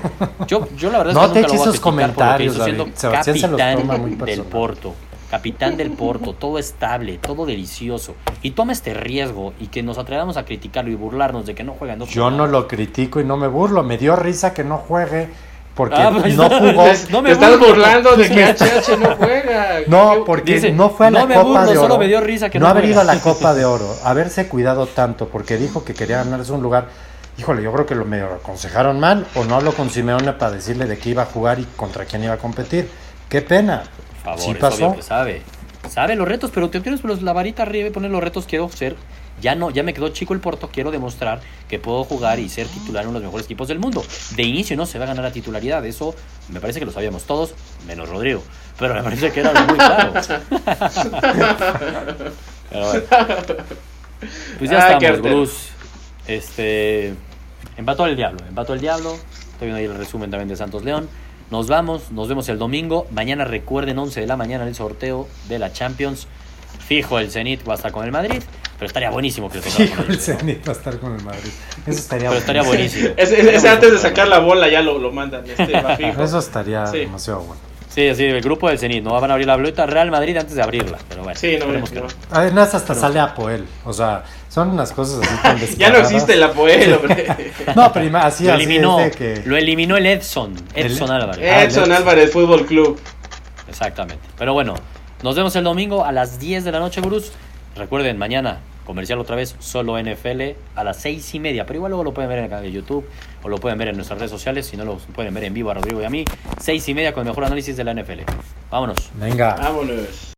Yo, yo la verdad No es que te nunca lo voy a comentarios, siendo. Sebastián se los capitán toma muy del. Porto. Capitán del Porto, todo estable, todo delicioso. Y toma este riesgo y que nos atrevamos a criticarlo y burlarnos de que no juegan dos Yo no lo critico y no me burlo. Me dio risa que no juegue porque Ah, pues, no jugó. Te, No me te estás burlando de que HH no juega. No, ¿Qué- porque Dice, no fue a la "No me Copa burlo, de Oro. solo me dio risa que no haber juega". ido a la Copa de Oro, haberse cuidado tanto porque dijo que quería ganarse un lugar. Híjole, yo creo que lo medio aconsejaron mal o no habló con Simeone para decirle de qué iba a jugar y contra quién iba a competir. Qué pena. Favor, sí es pasó. obvio que sabe. Sabe los retos, pero te tienes los- la varita arriba y poner los retos. Quiero ser. Ya no, ya me quedó chico el Porto. Quiero demostrar que puedo jugar y ser titular en uno de los mejores equipos del mundo. De inicio no se va a ganar la titularidad. Eso me parece que lo sabíamos todos, menos Rodrigo. Pero me parece que era muy claro. Pero bueno. Pues ya Ah, estamos. Bruce. Este. Empató el diablo. Empató el diablo. Estoy viendo ahí el resumen también de Santos León. Nos vamos, nos vemos el domingo. Mañana recuerden 11 de la mañana el sorteo de la Champions. Fijo el Zenit va a estar con el Madrid, pero estaría buenísimo que con el. Zenit va a estar con el Madrid. Eso estaría Pero estaría buenísimo. buenísimo. Ese, antes de sacar la bola ya lo, lo mandan. Este va fijo. Eso estaría Sí. demasiado bueno. Sí, sí, el grupo del Zenit. No van a abrir la boleta Real Madrid antes de abrirla. Pero bueno, Sí, no, esperemos que no. Además, hasta sale Apoel. O sea, son unas cosas así tan Ya no existe el hombre. No, pero así, Lo así eliminó, es de que... lo eliminó el Edson. Edson El- Álvarez. Ah, Edson Edson. Álvarez Fútbol Club. Exactamente. Pero bueno, nos vemos el domingo a las 10 de la noche, Bruce. Recuerden, mañana comercial otra vez, solo NFL a las 6 y media. Pero igual luego lo pueden ver en el canal de YouTube o lo pueden ver en nuestras redes sociales. Si no, lo pueden ver en vivo a Rodrigo y a mí. 6 y media con el mejor análisis de la NFL. Vámonos. Venga. Vámonos.